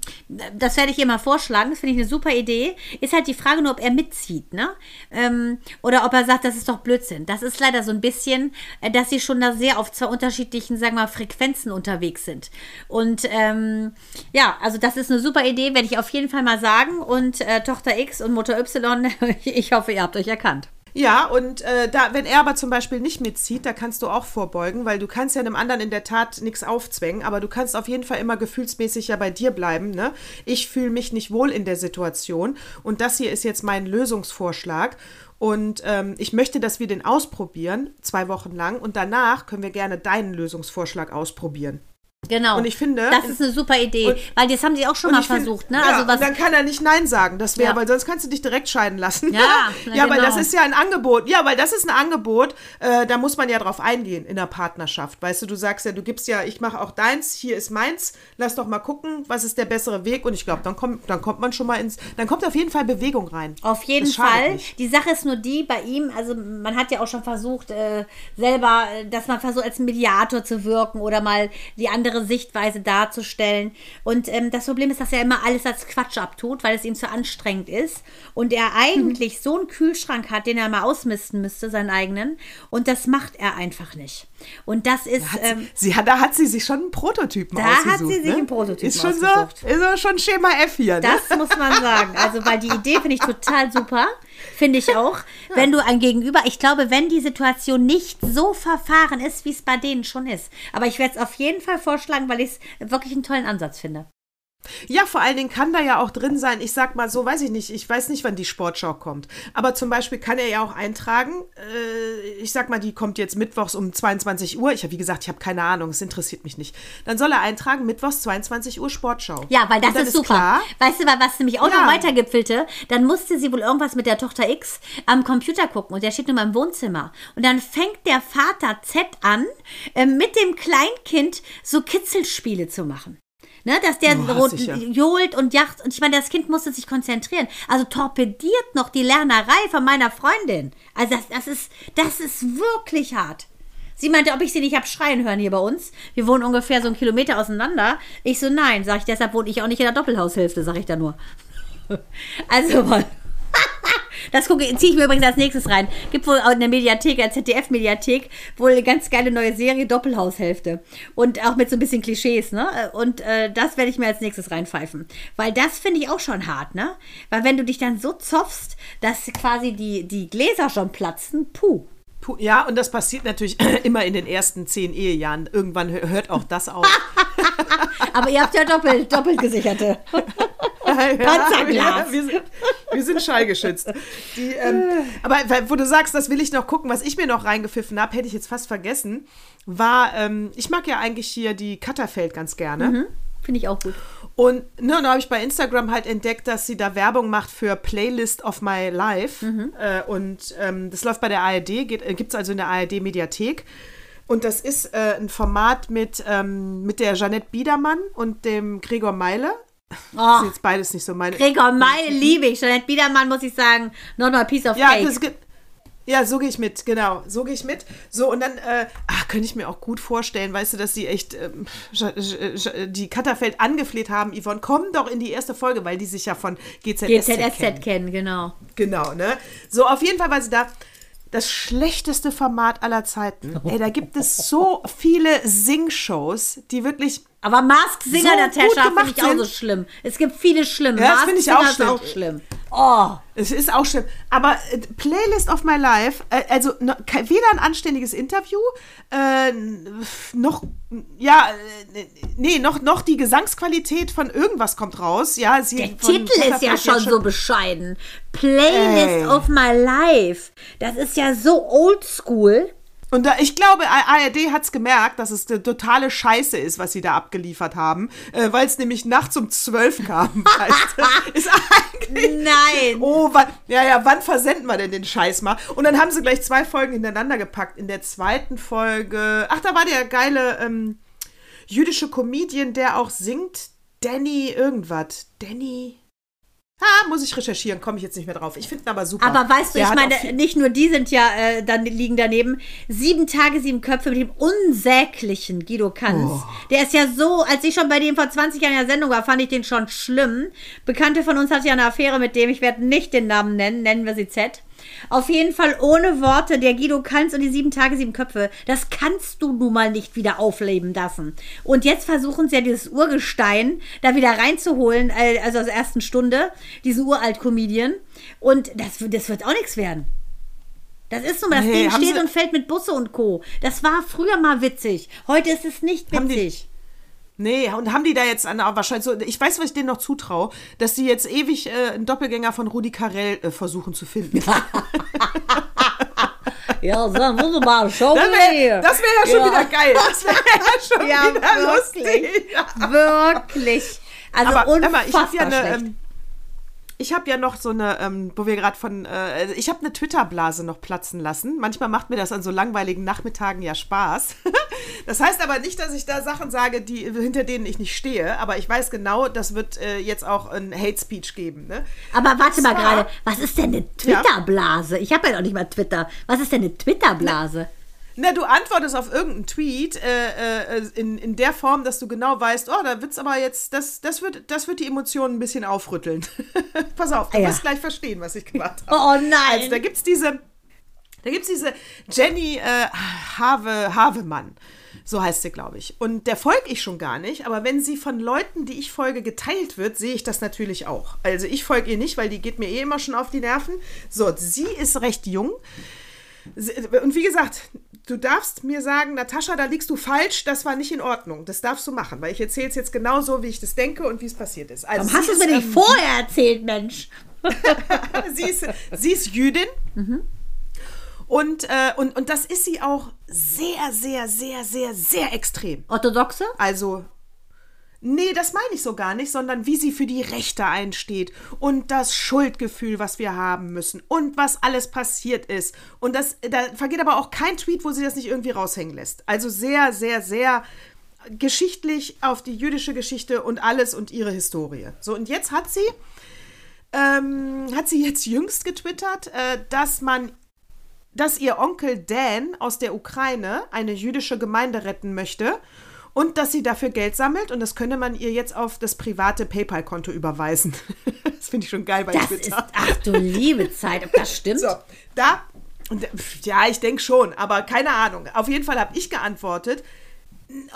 Das werde ich ihr mal vorschlagen. Das finde ich eine super Idee. Ist halt die Frage nur, ob er mitzieht, ne? Ähm, oder ob er sagt, das ist doch Blödsinn. Das ist leider so ein bisschen, äh, dass sie schon da sehr auf zwei unterschiedlichen, sagen wir mal, Frequenzen unterwegs sind. Und ähm, ja, also das ist eine super Idee, werde ich auf jeden Fall mal sagen. Und äh, Tochter X und Mutter Y, ich hoffe, ihr habt euch erkannt. Ja, und äh, da, wenn er aber zum Beispiel nicht mitzieht, da kannst du auch vorbeugen, weil du kannst ja einem anderen in der Tat nichts aufzwängen, aber du kannst auf jeden Fall immer gefühlsmäßig ja bei dir bleiben. Ne? Ich fühle mich nicht wohl in der Situation und das hier ist jetzt mein Lösungsvorschlag. Und ähm, ich möchte, dass wir den ausprobieren, zwei Wochen lang, und danach können wir gerne deinen Lösungsvorschlag ausprobieren. Genau. Und ich finde. Das ist eine super Idee. Und, weil das haben sie auch schon mal versucht, find, ne? Ja, also was, dann kann er nicht Nein sagen. Das wäre, ja. weil sonst kannst du dich direkt scheiden lassen. Ja, ja, genau. weil das ist ja ein Angebot. Ja, weil das ist ein Angebot, äh, da muss man ja drauf eingehen in der Partnerschaft. Weißt du, du sagst ja, du gibst ja, ich mache auch deins, hier ist meins, lass doch mal gucken, was ist der bessere Weg. Und ich glaube, dann kommt, dann kommt man schon mal ins, dann kommt auf jeden Fall Bewegung rein. Auf jeden Fall. Nicht. Die Sache ist nur die, bei ihm, also man hat ja auch schon versucht, äh, selber, äh, dass man versucht, als Mediator zu wirken oder mal die andere Sichtweise da darzustellen. Und ähm, das Problem ist, dass er immer alles als Quatsch abtut, weil es ihm zu anstrengend ist. Und er eigentlich mhm. so einen Kühlschrank hat, den er mal ausmisten müsste, seinen eigenen. Und das macht er einfach nicht. Und das ist. Da hat, ähm, sie, hat, da hat sie sich schon einen Prototypen da ausgesucht. Da hat sie sich ne? einen Prototypen ist schon ausgesucht. So, ist schon Schema F hier. Ne? Das muss man sagen. Also, weil die Idee finde ich total super. Finde ich auch. Ja. Wenn du ein Gegenüber, ich glaube, wenn die Situation nicht so verfahren ist, wie es bei denen schon ist. Aber ich werde es auf jeden Fall vorschlagen, weil ich es wirklich einen tollen Ansatz finde. Ja, vor allen Dingen kann da ja auch drin sein, ich sag mal so, weiß ich nicht, ich weiß nicht, wann die Sportschau kommt. Aber zum Beispiel kann er ja auch eintragen, äh, ich sag mal, die kommt jetzt mittwochs um 22 Uhr. Ich habe, wie gesagt, ich habe keine Ahnung, es interessiert mich nicht. Dann soll er eintragen, mittwochs 22 Uhr Sportschau. Ja, weil das dann ist super. Klar, Weißt du, was nämlich auch Ja. noch weitergipfelte? Dann musste sie wohl irgendwas mit der Tochter X am Computer gucken und der steht nur mal im Wohnzimmer. Und dann fängt der Vater Z an, äh, mit dem Kleinkind so Kitzelspiele zu machen. Ne, dass der Oh, rot johlt und jacht. Und ich meine, das Kind musste sich konzentrieren. Also torpediert noch die Lernerei von meiner Freundin. Also das, das, ist, das ist wirklich hart. Sie meinte, ob ich sie nicht hab schreien hören hier bei uns. Wir wohnen ungefähr so einen Kilometer auseinander. Ich so, nein, sag ich, deshalb wohne ich auch nicht in der Doppelhaushälfte, sag ich da nur. Also, mal. Das gucke ziehe ich mir übrigens als nächstes rein. Gibt wohl auch in der Mediathek, der ZDF-Mediathek, wohl eine ganz geile neue Serie, Doppelhaushälfte. Und auch mit so ein bisschen Klischees, ne? Und äh, das werde ich mir als nächstes reinpfeifen. Weil das finde ich auch schon hart, ne? Weil wenn du dich dann so zoffst, dass quasi die, die Gläser schon platzen, puh. Puh, Ja, und das passiert natürlich immer in den ersten zehn Ehejahren. Irgendwann hö- hört auch das auf. Aber ihr habt ja doppelt, doppelt gesicherte. Panzerglas. Ja, wir, sind, wir sind schallgeschützt. Die, ähm, aber wo du sagst, das will ich noch gucken, was ich mir noch reingepfiffen habe, hätte ich jetzt fast vergessen, war, ähm, ich mag ja eigentlich hier die Katterfeld ganz gerne. Finde ich auch gut. Und ne, da habe ich bei Instagram halt entdeckt, dass sie da Werbung macht für Playlist of My Life. Äh, und ähm, das läuft bei der ARD, gibt es also in der ARD-Mediathek. Und das ist äh, ein Format mit, ähm, mit der Jeanette Biedermann und dem Gregor Meile. Das Oh, ist jetzt beides nicht so meine. Gregor Meile liebe ich. Jeanette Biedermann, muss ich sagen, not mal piece of Ja, cake. das ja, so gehe ich mit, genau, so gehe ich mit. So, und dann, äh, ach, könnte ich mir auch gut vorstellen, weißt du, dass sie echt Sch- die Katterfeld angefleht haben, Yvonne, komm doch in die erste Folge, weil die sich ja von GZSZ, GZSZ kennen. kennen, genau. Genau, ne? So, auf jeden Fall war sie da. Das schlechteste Format aller Zeiten. Ey, da gibt es so viele Sing-Shows, die wirklich Aber Mask Singer, So der Tescha, finde ich auch so schlimm. Es gibt viele schlimme. Ja, das finde ich auch ist schlimm. auch schlimm. Oh, Es ist auch schlimm. Aber äh, Playlist of My Life, äh, also no, weder ein anständiges Interview, äh, noch, ja, äh, nee, noch, noch die Gesangsqualität von irgendwas kommt raus. Ja, sie, der Titel ist ja Katterfeld schon so bescheiden. Playlist Ey. of my life. Das ist ja so oldschool. Und da, ich glaube, ARD hat es gemerkt, dass es eine totale Scheiße ist, was sie da abgeliefert haben, äh, weil es nämlich nachts um zwölf kam. Weißt du? Ist eigentlich. Nein. Oh, wann, ja, ja, wann versenden wir denn den Scheiß mal? Und dann haben sie gleich zwei Folgen hintereinander gepackt. In der zweiten Folge, ach, da war der geile ähm, jüdische Comedian, der auch singt, Danny irgendwas. Danny. Ah, muss ich recherchieren, komme ich jetzt nicht mehr drauf. Ich finde ihn aber super. Aber weißt du, Der ich meine, nicht nur die sind ja, äh, dann liegen daneben. Sieben Tage, sieben Köpfe mit dem unsäglichen Guido Kanz. Oh. Der ist ja so, als ich schon bei dem vor 20 Jahren in der Sendung war, fand ich den schon schlimm. Bekannte von uns hat ja eine Affäre mit dem, ich werde nicht den Namen nennen, nennen wir sie Z. Auf jeden Fall ohne Worte, der Guido Kanz und die sieben Tage, sieben Köpfe, das kannst du nun mal nicht wieder aufleben lassen. Und jetzt versuchen sie ja dieses Urgestein da wieder reinzuholen, äh, also aus der ersten Stunde, diesen Uralt-Comedian. Und das, das wird auch nichts werden. Das ist so, das Nee, Ding steht und fällt mit Busse und Co. Das war früher mal witzig. Heute ist es nicht witzig. Nee, und haben die da jetzt an, wahrscheinlich so, ich weiß, was ich denen noch zutraue, dass sie jetzt ewig äh, einen Doppelgänger von Rudi Carell äh, versuchen zu finden. Ja, man mal schauen. Das wäre das wär ja schon wieder geil. Das wäre ja schon Ja, wieder wirklich. lustig. Wirklich. Also Aber unfassbar Emma, ich habe ja eine, schlecht. ähm, ich habe ja noch so eine, ähm, wo wir gerade von, äh, ich habe eine Twitter-Blase noch platzen lassen. Manchmal macht mir das an so langweiligen Nachmittagen ja Spaß. das heißt aber nicht, dass ich da Sachen sage, die, hinter denen ich nicht stehe. Aber ich weiß genau, das wird äh, jetzt auch ein Hate Speech geben. Ne? Aber warte mal zwar- gerade, was ist denn eine Twitter-Blase? Ich habe ja noch nicht mal Twitter. Was ist denn eine Twitter-Blase? Na, du antwortest auf irgendeinen Tweet äh, äh, in, in der Form, dass du genau weißt, oh, da wird's aber jetzt, das, das, wird, das wird die Emotionen ein bisschen aufrütteln. Pass auf, du Ah, ja. wirst gleich verstehen, was ich gemacht habe. Oh nein. Also, da gibt's diese, da gibt's diese Jenny äh, Have, Havemann. So heißt sie, glaube ich. Und der folge ich schon gar nicht, aber wenn sie von Leuten, die ich folge, geteilt wird, sehe ich das natürlich auch. Also ich folge ihr nicht, weil die geht mir eh immer schon auf die Nerven. So, sie ist recht jung. Und wie gesagt, du darfst mir sagen, Natascha, da liegst du falsch, das war nicht in Ordnung. Das darfst du machen, weil ich erzähle es jetzt genau so, wie ich das denke und wie es passiert ist. Also Warum hast du es mir nicht vorher erzählt, Mensch? sie, ist, sie ist Jüdin. Und, äh, und, und das ist sie auch sehr, sehr, sehr, sehr, sehr extrem. Orthodoxe? Also, nee, das meine ich so gar nicht, sondern wie sie für die Rechte einsteht und das Schuldgefühl, was wir haben müssen und was alles passiert ist. Und das, da vergeht aber auch kein Tweet, wo sie das nicht irgendwie raushängen lässt. Also sehr, sehr, sehr geschichtlich auf die jüdische Geschichte und alles und ihre Historie. So, und jetzt hat sie, ähm, hat sie jetzt jüngst getwittert, äh, dass man dass ihr Onkel Dan aus der Ukraine eine jüdische Gemeinde retten möchte und dass sie dafür Geld sammelt und das könne man ihr jetzt auf das private PayPal-Konto überweisen. das finde ich schon geil bei Das ist, Twitter. ach du liebe Zeit, ob das stimmt? So, da, pf, ja, ich denke schon, aber keine Ahnung. Auf jeden Fall habe ich geantwortet.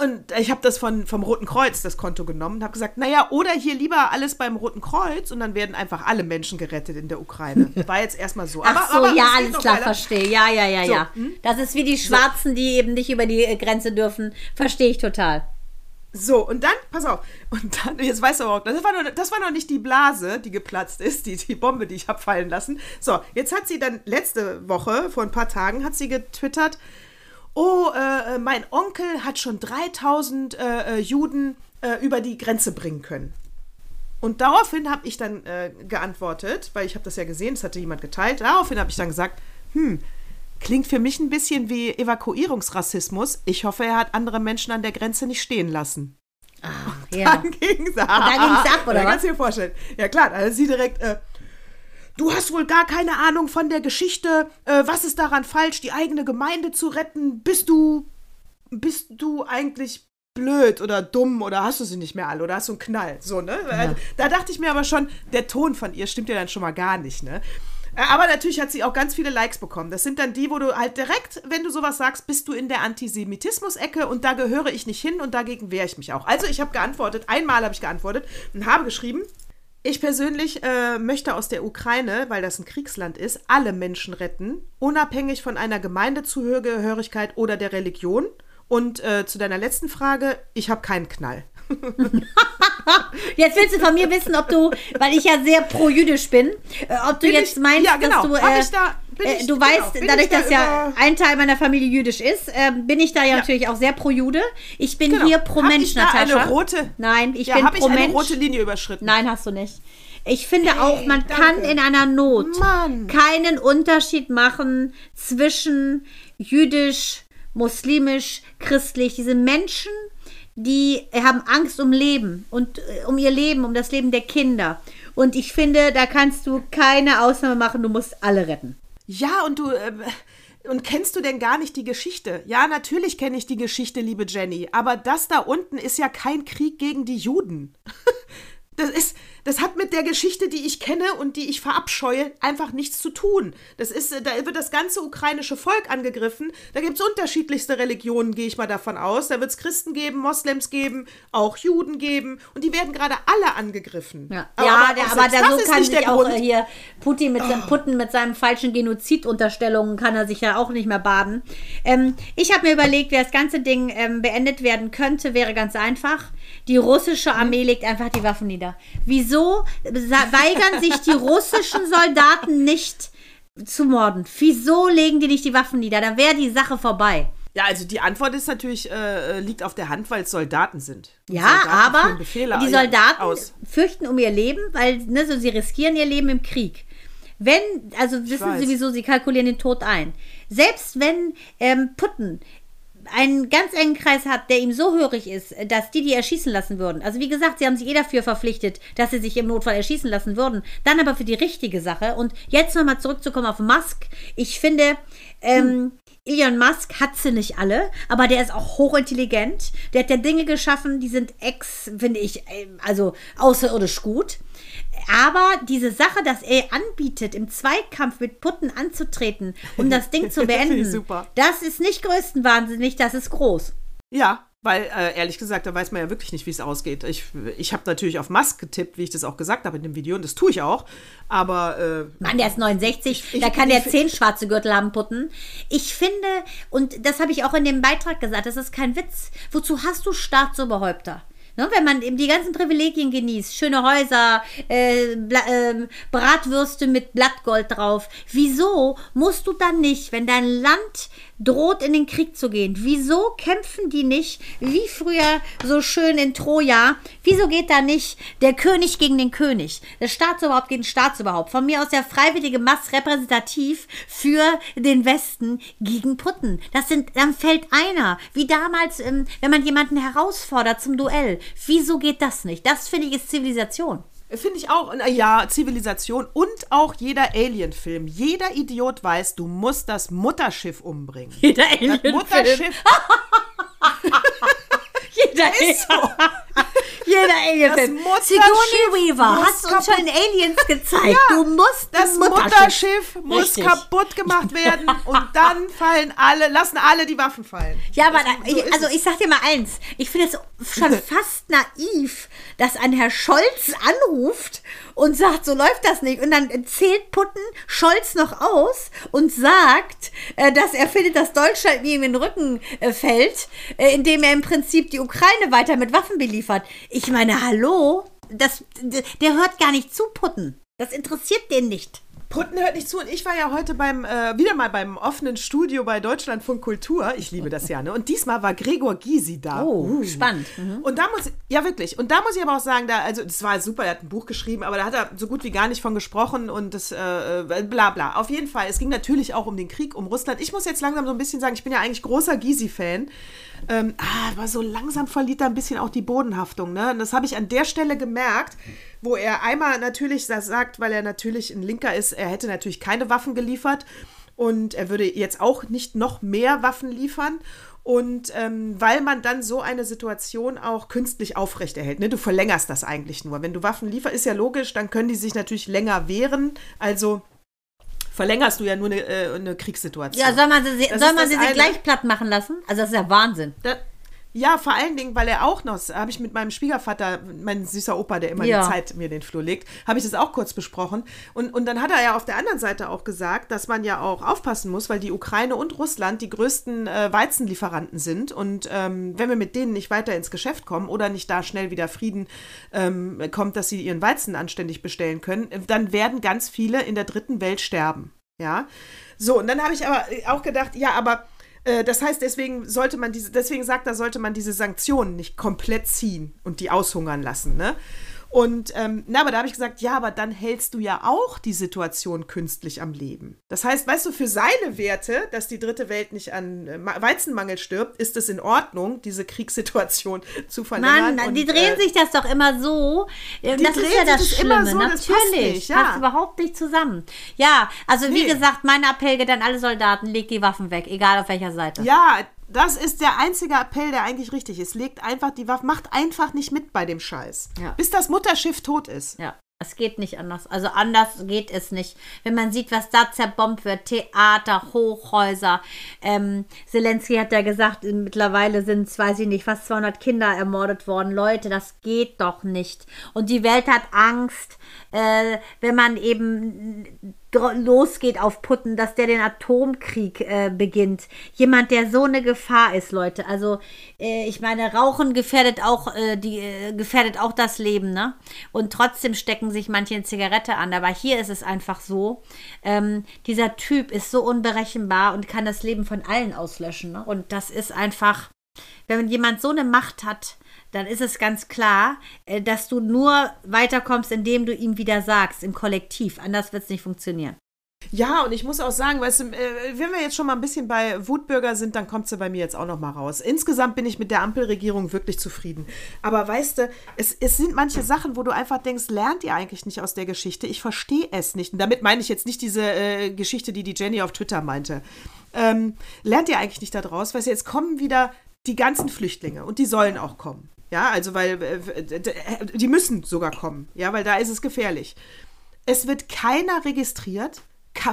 Und ich habe das von, vom Roten Kreuz, das Konto genommen, und habe gesagt, naja, oder hier lieber alles beim Roten Kreuz und dann werden einfach alle Menschen gerettet in der Ukraine. War jetzt erstmal so. Ach so, aber ja, alles noch klar, verstehe. Ja, ja, ja, So, ja. hm? Das ist wie die Schwarzen, die eben nicht über die Grenze dürfen. Verstehe ich total. So, und dann, pass auf, und dann, jetzt weißt du aber auch, das war, nur, das war noch nicht die Blase, die geplatzt ist, die, die Bombe, die ich habe fallen lassen. So, jetzt hat sie dann letzte Woche, vor ein paar Tagen, hat sie getwittert, oh, äh, mein Onkel hat schon 3000 äh, äh, Juden äh, über die Grenze bringen können. Und daraufhin habe ich dann äh, geantwortet, weil ich habe das ja gesehen, das hatte jemand geteilt, daraufhin habe ich dann gesagt, hm, klingt für mich ein bisschen wie Evakuierungsrassismus. Ich hoffe, er hat andere Menschen an der Grenze nicht stehen lassen. Ja. Dann ging's ab. dann ging's ab, oder kannst du dir vorstellen. Ja klar, da ist sie direkt, äh, du hast wohl gar keine Ahnung von der Geschichte. Äh, was ist daran falsch, die eigene Gemeinde zu retten? Bist du, bist du eigentlich blöd oder dumm oder hast du sie nicht mehr alle oder hast du einen Knall? So, ne? Also, Da dachte ich mir aber schon, der Ton von ihr stimmt ja dann schon mal gar nicht, ne? Äh, Aber natürlich hat sie auch ganz viele Likes bekommen. Das sind dann die, wo du halt direkt, wenn du sowas sagst, bist du in der Antisemitismus-Ecke und da gehöre ich nicht hin und dagegen wehre ich mich auch. Also ich habe geantwortet, einmal habe ich geantwortet und habe geschrieben, ich persönlich äh, möchte aus der Ukraine, weil das ein Kriegsland ist, alle Menschen retten, unabhängig von einer Gemeindezugehörigkeit oder der Religion. Und äh, zu deiner letzten Frage, ich habe keinen Knall. Jetzt willst du von mir wissen, ob du, weil ich ja sehr pro-jüdisch bin, äh, ob du Bin jetzt ich- meinst, ja, genau. dass du. Äh, ich äh, ich- du genau, weißt, dadurch, da dass ja ein Teil meiner Familie jüdisch ist, äh, bin ich da ja, Ja. natürlich auch sehr pro-Jude. Ich bin Genau. hier Hab pro-Mensch, ich da Natascha. eine rote- Nein, ich ja, bin habe ich eine rote Linie überschritten? Nein, hast du nicht. Ich finde auch, man danke. kann in einer Not Mann. keinen Unterschied machen zwischen jüdisch, muslimisch, christlich. Diese Menschen, die haben Angst um Leben und äh, um ihr Leben, um das Leben der Kinder. Und ich finde, da kannst du keine Ausnahme machen, du musst alle retten. Ja, und du. ähm, und kennst du denn gar nicht die Geschichte? Ja, natürlich kenne ich die Geschichte, liebe Jenny. Aber das da unten ist ja kein Krieg gegen die Juden. Das ist, das hat mit der Geschichte, die ich kenne und die ich verabscheue, einfach nichts zu tun. Das ist, äh, da wird das ganze ukrainische Volk angegriffen. Da gibt es unterschiedlichste Religionen, gehe ich mal davon aus. Da wird es Christen geben, Moslems geben, auch Juden geben. Und die werden gerade alle angegriffen. Ja, Aber, ja aber, aber selbst da so kann sich der auch Grund. äh, hier Putin mit, seinem, Putin mit seinen falschen Genozidunterstellungen kann er sich ja auch nicht mehr baden. Ähm, ich habe mir überlegt, wie das ganze Ding ähm, beendet werden könnte, wäre ganz einfach. Die russische Armee legt einfach die Waffen nieder. Wieso weigern sich die russischen Soldaten nicht zu morden? Wieso legen die nicht die Waffen nieder? Da wäre die Sache vorbei. Ja, also die Antwort ist natürlich, äh, liegt auf der Hand, weil es Soldaten sind. Ja, Soldaten aber Befehle die ja, Soldaten aus. fürchten um ihr Leben, weil ne, so, sie riskieren ihr Leben im Krieg. Wenn, also wissen sie wieso, sie kalkulieren den Tod ein. Selbst wenn ähm, Putin einen ganz engen Kreis hat, der ihm so hörig ist, dass die die erschießen lassen würden. Also wie gesagt, sie haben sich eh dafür verpflichtet, dass sie sich im Notfall erschießen lassen würden. Dann aber für die richtige Sache. Und jetzt nochmal zurückzukommen auf Musk. Ich finde, ähm, Elon Musk hat sie nicht alle, aber der ist auch hochintelligent. Der hat ja Dinge geschaffen, die sind ex, finde ich, ähm, also außerirdisch gut. Aber diese Sache, dass er anbietet, im Zweikampf mit Putten anzutreten, um das Ding zu beenden, super. das ist nicht größtenwahnsinnig, das ist groß. Ja, Weil, äh, ehrlich gesagt, da weiß man ja wirklich nicht, wie es ausgeht. Ich, ich habe natürlich auf Musk getippt, wie ich das auch gesagt habe in dem Video, und das tue ich auch. Aber. Äh, Mann, der ist 69, Ich- da kann ich- der zehn schwarze Gürtel haben, Putten. Ich finde, und das habe ich auch in dem Beitrag gesagt, das ist kein Witz. Wozu hast du Staatsoberhäupter? Ne, wenn man eben die ganzen Privilegien genießt, schöne Häuser, äh, ähm, Bratwürste mit Blattgold drauf, wieso musst du dann nicht, wenn dein Land droht in den Krieg zu gehen, wieso kämpfen die nicht, wie früher so schön in Troja, wieso geht da nicht der König gegen den König, der Staatsoberhaupt gegen den Staatsoberhaupt, von mir aus der freiwillige Mass repräsentativ für den Westen gegen Putten. Das sind, dann fällt einer, wie damals, ähm, wenn man jemanden herausfordert zum Duell. Wieso geht das nicht? Das finde ich ist Zivilisation. Finde ich auch. Na Ja, Zivilisation und auch jeder Alien-Film. Jeder Idiot weiß, du musst das Mutterschiff umbringen. Jeder Das Alien-Film. Mutterschiff. Jeder Ist so. Jeder Alien-Film. Mutterschiff Sigourney Weaver hast uns schon Aliens gezeigt. Ja, du musst Das ein Mutterschiff muss kaputt gemacht werden und dann fallen alle, lassen alle die Waffen fallen. Ja, aber Das- da, so ich, also ich sag dir mal eins, ich finde es schon fast naiv, dass ein Herr Scholz anruft und sagt, so läuft das nicht. Und dann zählt Putten Scholz noch aus und sagt, äh, dass er findet, dass Deutschland ihm in den Rücken äh, fällt, äh, indem er im Prinzip die Ukraine weiter mit Waffen beliefert. Ich meine, hallo? Das, der hört gar nicht zu, Putten. Das interessiert den nicht. Putten hört nicht zu und ich war ja heute beim, äh, wieder mal beim offenen Studio bei Deutschlandfunk Kultur. Ich liebe das ja, ne? Und diesmal war Gregor Gysi da. Oh, spannend. Mhm. Und da muss, ja wirklich, und da muss ich aber auch sagen, da, also das war super, er hat ein Buch geschrieben, aber da hat er so gut wie gar nicht von gesprochen und das, äh, äh, bla bla. Auf jeden Fall, es ging natürlich auch um den Krieg, um Russland. Ich muss jetzt langsam so ein bisschen sagen, ich bin ja eigentlich großer Gysi-Fan. Ähm, ah, aber so langsam verliert er ein bisschen auch die Bodenhaftung, ne? Und das habe ich an der Stelle gemerkt, wo er einmal natürlich sagt, weil er natürlich ein Linker ist, er hätte natürlich keine Waffen geliefert und er würde jetzt auch nicht noch mehr Waffen liefern. Und ähm, weil man dann so eine Situation auch künstlich aufrechterhält. Ne? Du verlängerst das eigentlich nur. Wenn du Waffen lieferst, ist ja logisch, dann können die sich natürlich länger wehren. Also verlängerst du ja nur eine, äh, eine Kriegssituation. Ja, soll man sie, Das soll man sie, sie gleich platt machen lassen? Also das ist ja Wahnsinn. Da, ja, vor allen Dingen, weil er auch noch, habe ich mit meinem Schwiegervater, mein süßer Opa, der immer Ja. die Zeit mir den Flur legt, habe ich das auch kurz besprochen. Und, und dann hat er ja auf der anderen Seite auch gesagt, dass man ja auch aufpassen muss, weil die Ukraine und Russland die größten äh, Weizenlieferanten sind. Und ähm, wenn wir mit denen nicht weiter ins Geschäft kommen oder nicht da schnell wieder Frieden ähm, kommt, dass sie ihren Weizen anständig bestellen können, dann werden ganz viele in der dritten Welt sterben. Ja. So, und dann habe ich aber auch gedacht, ja, aber das heißt, deswegen sollte man diese, deswegen sagt er, sollte man diese Sanktionen nicht komplett ziehen und die aushungern lassen, ne? Und ähm, na, aber da habe ich gesagt, ja, aber dann hältst du ja auch die Situation künstlich am Leben. Das heißt, weißt du, für seine Werte, dass die dritte Welt nicht an äh, Ma- Weizenmangel stirbt, ist es in Ordnung, diese Kriegssituation zu verlängern. Mann, und, die drehen äh, sich das doch immer so. Ähm, das ist ja sich das das Schlimme. immer so, das passt Natürlich. nicht, ja. Passt überhaupt nicht zusammen. Ja, also wie Nee. gesagt, mein Appell geht an alle Soldaten, legt die Waffen weg, egal auf welcher Seite. Ja, das ist der einzige Appell, der eigentlich richtig ist. Legt einfach die Waffe, macht einfach nicht mit bei dem Scheiß. Ja. Bis das Mutterschiff tot ist. Ja, es geht nicht anders. Also anders geht es nicht. Wenn man sieht, was da zerbombt wird, Theater, Hochhäuser. Ähm, Zelensky hat ja gesagt, mittlerweile sind weiß ich nicht, fast 200 Kinder ermordet worden. Leute, das geht doch nicht. Und die Welt hat Angst, äh, wenn man eben losgeht auf Putten, dass der den Atomkrieg äh, beginnt. Jemand, der so eine Gefahr ist, Leute. Also äh, ich meine, Rauchen gefährdet auch äh, die äh, gefährdet auch das Leben, ne? Und trotzdem stecken sich manche eine Zigarette an. Aber hier ist es einfach so: ähm, Dieser Typ ist so unberechenbar und kann das Leben von allen auslöschen. Ne? Und das ist einfach, wenn jemand so eine Macht hat. Dann ist es ganz klar, äh, dass du nur weiterkommst, indem du ihm wieder sagst, im Kollektiv. Anders wird es nicht funktionieren. Ja, und ich muss auch sagen, weißt du, äh, wenn wir jetzt schon mal ein bisschen bei Wutbürger sind, dann kommt sie bei mir jetzt auch noch mal raus. Insgesamt bin ich mit der Ampelregierung wirklich zufrieden. Aber weißt du, es, es sind manche Sachen, wo du einfach denkst, lernt ihr eigentlich nicht aus der Geschichte? Ich verstehe es nicht. Und damit meine ich jetzt nicht diese äh, Geschichte, die die Jenny auf Twitter meinte. Ähm, lernt ihr eigentlich nicht daraus? Weißt du, jetzt kommen wieder die ganzen Flüchtlinge und die sollen auch kommen. Ja, also weil äh, d- die müssen sogar kommen, ja, weil da ist es gefährlich. Es wird keiner registriert,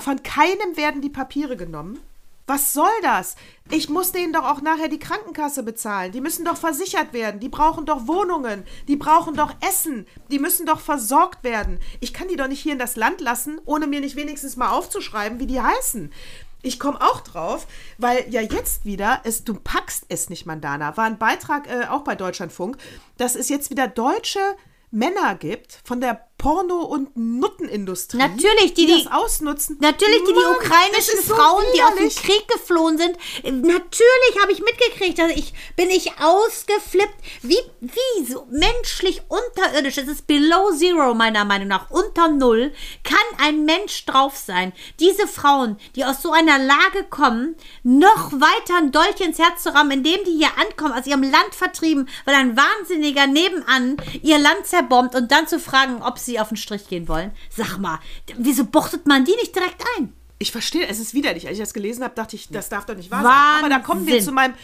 von keinem werden die Papiere genommen. Was soll das? Ich muss denen doch auch nachher die Krankenkasse bezahlen. Die müssen doch versichert werden. Die brauchen doch Wohnungen. Die brauchen doch Essen. Die müssen doch versorgt werden. Ich kann die doch nicht hier in das Land lassen, ohne mir nicht wenigstens mal aufzuschreiben, wie die heißen. Ich komme auch drauf, weil ja jetzt wieder, es, du packst es nicht, Mandana, war ein Beitrag äh, auch bei Deutschlandfunk, dass es jetzt wieder deutsche Männer gibt von der Porno- und Nuttenindustrie. Natürlich, die, die das ausnutzen. Natürlich, die, die Mann, ukrainischen das ist so Frauen, die aus dem. Krieg geflohen sind. Natürlich habe ich mitgekriegt. Also ich bin ich ausgeflippt. Wie, wie so menschlich unterirdisch. Es ist below zero, meiner Meinung nach. Unter null kann ein Mensch drauf sein. Diese Frauen, die aus so einer Lage kommen, noch weiter ein Dolch ins Herz zu rammen, indem die hier ankommen, aus ihrem Land vertrieben, weil ein Wahnsinniger nebenan ihr Land zerbombt und dann zu fragen, ob sie auf den Strich gehen wollen. Sag mal, wieso buchtet man die nicht direkt ein? Ich verstehe, es ist widerlich. Als ich das gelesen habe, dachte ich, das darf doch nicht wahr sein. Aber da kommen wir zu meinem.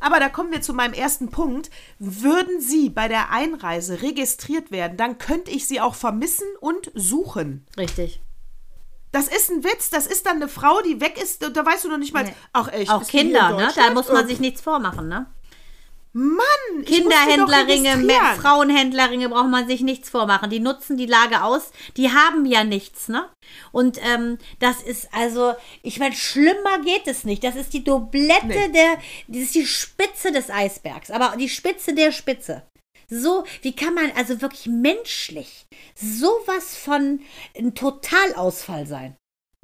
Aber da kommen wir zu meinem ersten Punkt. Würden Sie bei der Einreise registriert werden, dann könnte ich Sie auch vermissen und suchen. Richtig. Das ist ein Witz. Das ist dann eine Frau, die weg ist. Da weißt du noch nicht mal. Nee. Ach echt. Auch Kinder, in ne? Da muss man sich nichts vormachen, ne? Mann, Kinderhändlerringe, Frauenhändlerringe braucht man sich nichts vormachen. Die nutzen die Lage aus. Die haben ja nichts, ne? Und ähm, das ist also, ich meine, schlimmer geht es nicht. Das ist die Doublette Nee. der, das ist die Spitze des Eisbergs, aber die Spitze der Spitze. So, wie kann man also wirklich menschlich sowas von ein Totalausfall sein?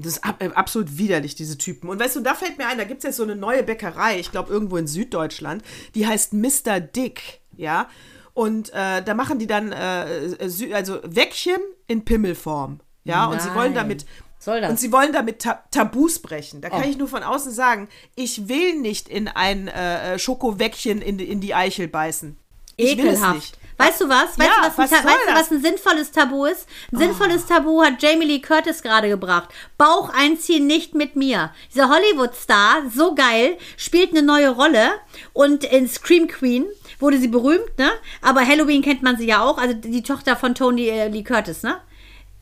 Das ist ab, äh, absolut widerlich, diese Typen. Und weißt du, da fällt mir ein, da gibt es jetzt so eine neue Bäckerei, ich glaube irgendwo in Süddeutschland, die heißt Mr. Dick, ja. Und äh, da machen die dann äh, äh, also Wäckchen in Pimmelform, ja. Und sie wollen Nein. damit und sie wollen damit Ta Tabus brechen. Da kann Oh. ich nur von außen sagen, ich will nicht in ein äh, Schokowäckchen in, in die Eichel beißen. Ich will es Ekelhaft. Weißt du was? Weißt, Ja, du, was, ein, was soll weißt du, was ein sinnvolles Tabu ist? Ein sinnvolles Tabu hat Jamie Lee Curtis gerade gebracht. Bauch einziehen nicht mit mir. Dieser Hollywood-Star, so geil, spielt eine neue Rolle und in Scream Queen wurde sie berühmt, ne? Aber Halloween kennt man sie ja auch, also die Tochter von Tony äh, Lee Curtis, ne?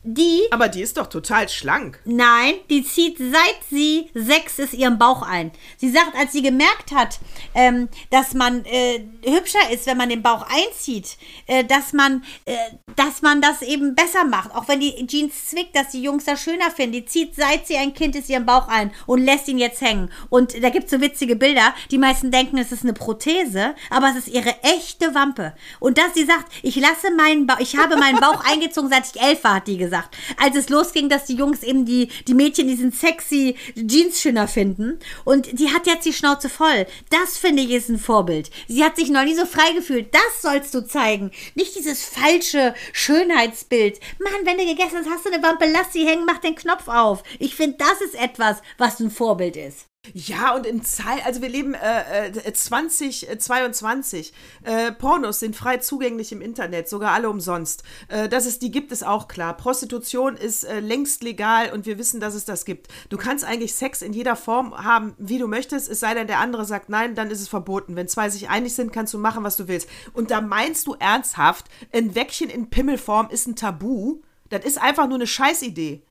Die Aber die ist doch total schlank. Nein, die zieht seit sie sechs ist ihren Bauch ein. Sie sagt, als sie gemerkt hat, ähm, dass man äh, hübscher ist, wenn man den Bauch einzieht, äh, dass man, äh, dass man das eben besser macht, auch wenn die Jeans zwickt, dass die Jungs das schöner finden. Die zieht seit sie ein Kind ist ihren Bauch ein und lässt ihn jetzt hängen. Und da gibt's so witzige Bilder. Die meisten denken, es ist eine Prothese, aber es ist ihre echte Wampe. Und dass sie sagt, ich lasse meinen Bauch, ich habe meinen Bauch eingezogen, seit ich elf war, hat die gesagt. Als es losging, dass die Jungs eben die, die Mädchen diesen sexy Jeans schöner finden. Und die hat jetzt die Schnauze voll. Das finde ich ist ein Vorbild. Sie hat sich noch nie so frei gefühlt. Das sollst du zeigen. Nicht dieses falsche Schönheitsbild. Mann, wenn du gegessen hast, hast du eine Wampe, lass sie hängen, mach den Knopf auf. Ich finde, das ist etwas, was ein Vorbild ist. Ja, und in Zeit, also wir leben äh, äh, 2022. Äh, Pornos sind frei zugänglich im Internet, sogar alle umsonst. Äh, dass es die gibt, ist auch klar. Prostitution ist äh, längst legal und wir wissen, dass es das gibt. Du kannst eigentlich Sex in jeder Form haben, wie du möchtest, es sei denn, der andere sagt nein, dann ist es verboten. Wenn zwei sich einig sind, kannst du machen, was du willst. Und da meinst du ernsthaft, ein Wäckchen in Pimmelform ist ein Tabu? Das ist einfach nur eine Scheißidee.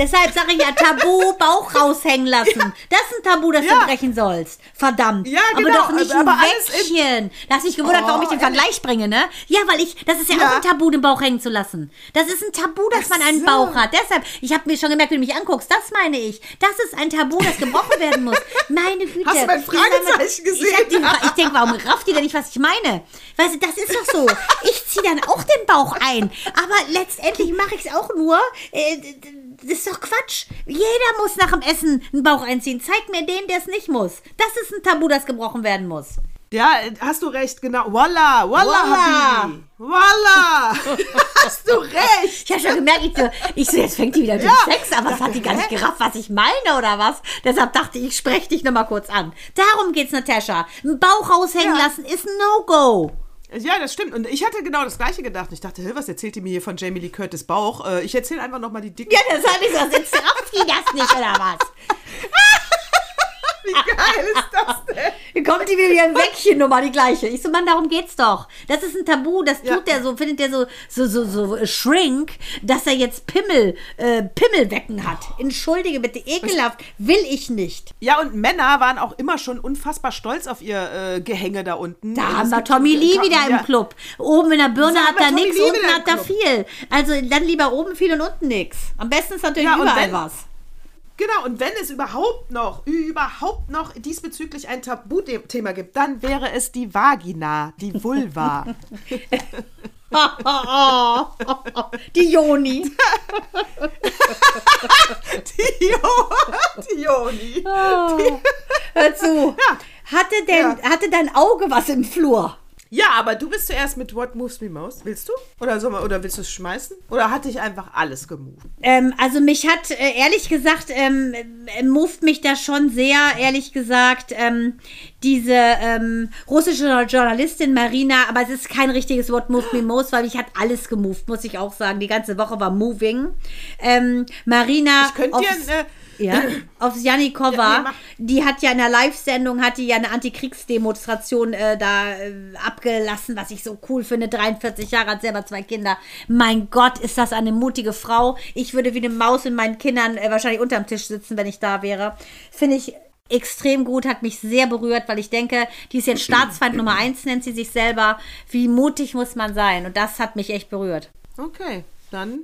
Deshalb sage ich ja Tabu, Bauch raushängen lassen. Das ist ein Tabu, das Ja. du brechen sollst. Verdammt. Ja, Aber genau, doch nicht aber ein Wäckchen. Da hast dich gewundert, Oh, warum ich den Vergleich bringe, ne? Ja, weil ich, das ist ja, Ja. auch ein Tabu, den Bauch hängen zu lassen. Das ist ein Tabu, dass Ach man einen so. Bauch hat. Deshalb, ich habe mir schon gemerkt, wie du mich anguckst. Das meine ich. Das ist ein Tabu, das gebrochen werden muss. Meine Güte. Hast du mein Fragezeichen gesehen? Ich, die, ich denke, warum rafft ihr denn nicht, was ich meine? Weißt du, das ist doch so. Ich ziehe dann auch den Bauch ein. Aber letztendlich mache ich es auch nur. Äh, das ist doch Quatsch. Jeder muss nach dem Essen einen Bauch einziehen. Zeig mir den, der es nicht muss. Das ist ein Tabu, das gebrochen werden muss. Ja, hast du recht, genau. Voila, voila. Habibi. Voila. hast du recht. Ich habe schon gemerkt, ich so, ich so, jetzt fängt die wieder mit Ja. Sex an. Was hat die gar nicht gerafft, was ich meine oder was? Deshalb dachte ich, ich spreche dich nochmal kurz an. Darum geht's, Natascha. Ein Bauch raushängen Ja. lassen ist ein No-Go. Ja, das stimmt. Und ich hatte genau das Gleiche gedacht. Ich dachte, was erzählt die mir hier von Jamie Lee Curtis Bauch? Äh, ich erzähle einfach nochmal die dicke. Ja, das habe ich so. Die das nicht, oder was? Wie geil ist das denn? Kommt die wieder ein Säckchen Nummer, die gleiche. Ich so, Mann, darum geht's doch. Das ist ein Tabu, das Ja. tut der so, findet der so, so, so, so äh, shrink, dass er jetzt Pimmel, äh, Pimmelwecken hat. Entschuldige bitte, ekelhaft, will ich nicht. Ja, und Männer waren auch immer schon unfassbar stolz auf ihr äh, Gehänge da unten. Da Und haben wir Tommy Lee Ja, wieder im ja. Club. Oben in der Birne hat er nichts, unten hat er viel. Also dann lieber oben viel und unten nichts. Am besten ist natürlich Ja, überall was. Genau, und wenn es überhaupt noch, überhaupt noch diesbezüglich ein Tabuthema gibt, dann wäre es die Vagina, die Vulva. Die Joni. die, Jo- die Joni. Hör zu. Hatte, denn, hatte dein Auge was im Flur? Ja, aber du bist zuerst mit What Moves Me Most. Willst du? Oder, soll man, oder willst du es schmeißen? Oder hat dich einfach alles gemoved? Ähm, also mich hat äh, ehrlich gesagt, ähm, äh, moved mich da schon sehr, ehrlich gesagt, ähm, diese ähm, russische Journalistin Marina, aber es ist kein richtiges Wort Moved Me Most, weil mich hat alles gemoved, muss ich auch sagen. Die ganze Woche war moving. Ähm, Marina Ich könnte dir eine. Ja, aufs Janikova, Ja, nee, die hat ja in der Live-Sendung, hat die ja eine Antikriegsdemonstration äh, da äh, abgelassen, was ich so cool finde. 43 Jahre, hat selber zwei Kinder. Mein Gott, ist das eine mutige Frau. Ich würde wie eine Maus in meinen Kindern äh, wahrscheinlich unterm Tisch sitzen, wenn ich da wäre. Finde ich extrem gut, hat mich sehr berührt, weil ich denke, die ist jetzt Staatsfeind Nummer eins, nennt sie sich selber. Wie mutig muss man sein? Und das hat mich echt berührt. Okay, dann.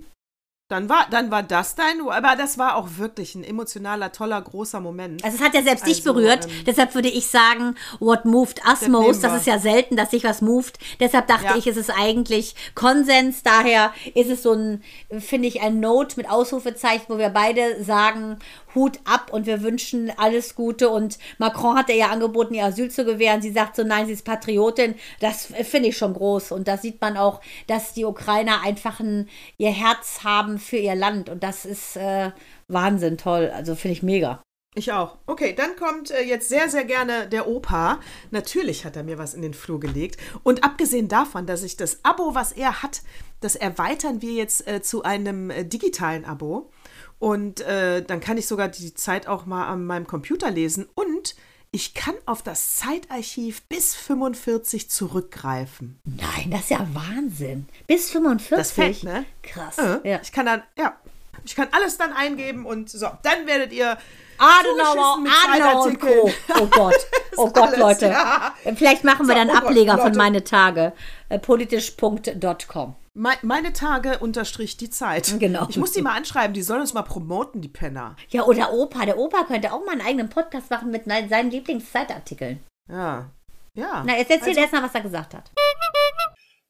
Dann war, dann war das dein, aber das war auch wirklich ein emotionaler, toller, großer Moment. Also es hat ja selbst dich Also, berührt. ähm, Deshalb würde ich sagen, what moved us nehmen most. Das ist ja selten, dass sich was moved. Deshalb dachte Ja. ich, es ist eigentlich Konsens. Daher ist es so ein, finde ich, ein Note mit Ausrufezeichen, wo wir beide sagen, Hut ab und wir wünschen alles Gute. Und Macron hat ja angeboten, ihr Asyl zu gewähren. Sie sagt so, nein, sie ist Patriotin. Das finde ich schon groß. Und da sieht man auch, dass die Ukrainer einfach ein, ihr Herz haben für ihr Land. Und das ist äh, Wahnsinn toll. Also finde ich mega. Ich auch. Okay, dann kommt äh, jetzt sehr, sehr gerne der Opa. Natürlich hat er mir was in den Flur gelegt. Und abgesehen davon, dass ich das Abo, was er hat, das erweitern wir jetzt äh, zu einem äh, digitalen Abo. Und äh, dann kann ich sogar die Zeit auch mal an meinem Computer lesen. Und ich kann auf das Zeitarchiv bis 45 zurückgreifen. Nein, das ist ja Wahnsinn. Bis 45? Das fällt, ne? Krass. Äh, Ja. Ich kann dann, ja, ich kann alles dann eingeben und so, dann werdet ihr Adenauer, Adenauer und. Co. Oh Gott, oh Gott, alles, Leute. ja. Vielleicht machen wir So, dann oh Gott, Ableger von Leute. meine Tage. Äh, politisch.com. Me- Meine Tage unterstrich die Zeit. Genau. Ich muss die mal anschreiben, die sollen uns mal promoten, die Penner. Ja, oder Opa. Der Opa könnte auch mal einen eigenen Podcast machen mit ne- seinen Lieblingszeitartikeln. Ja. Ja. Na, jetzt erzähl Also, erst mal, was er gesagt hat.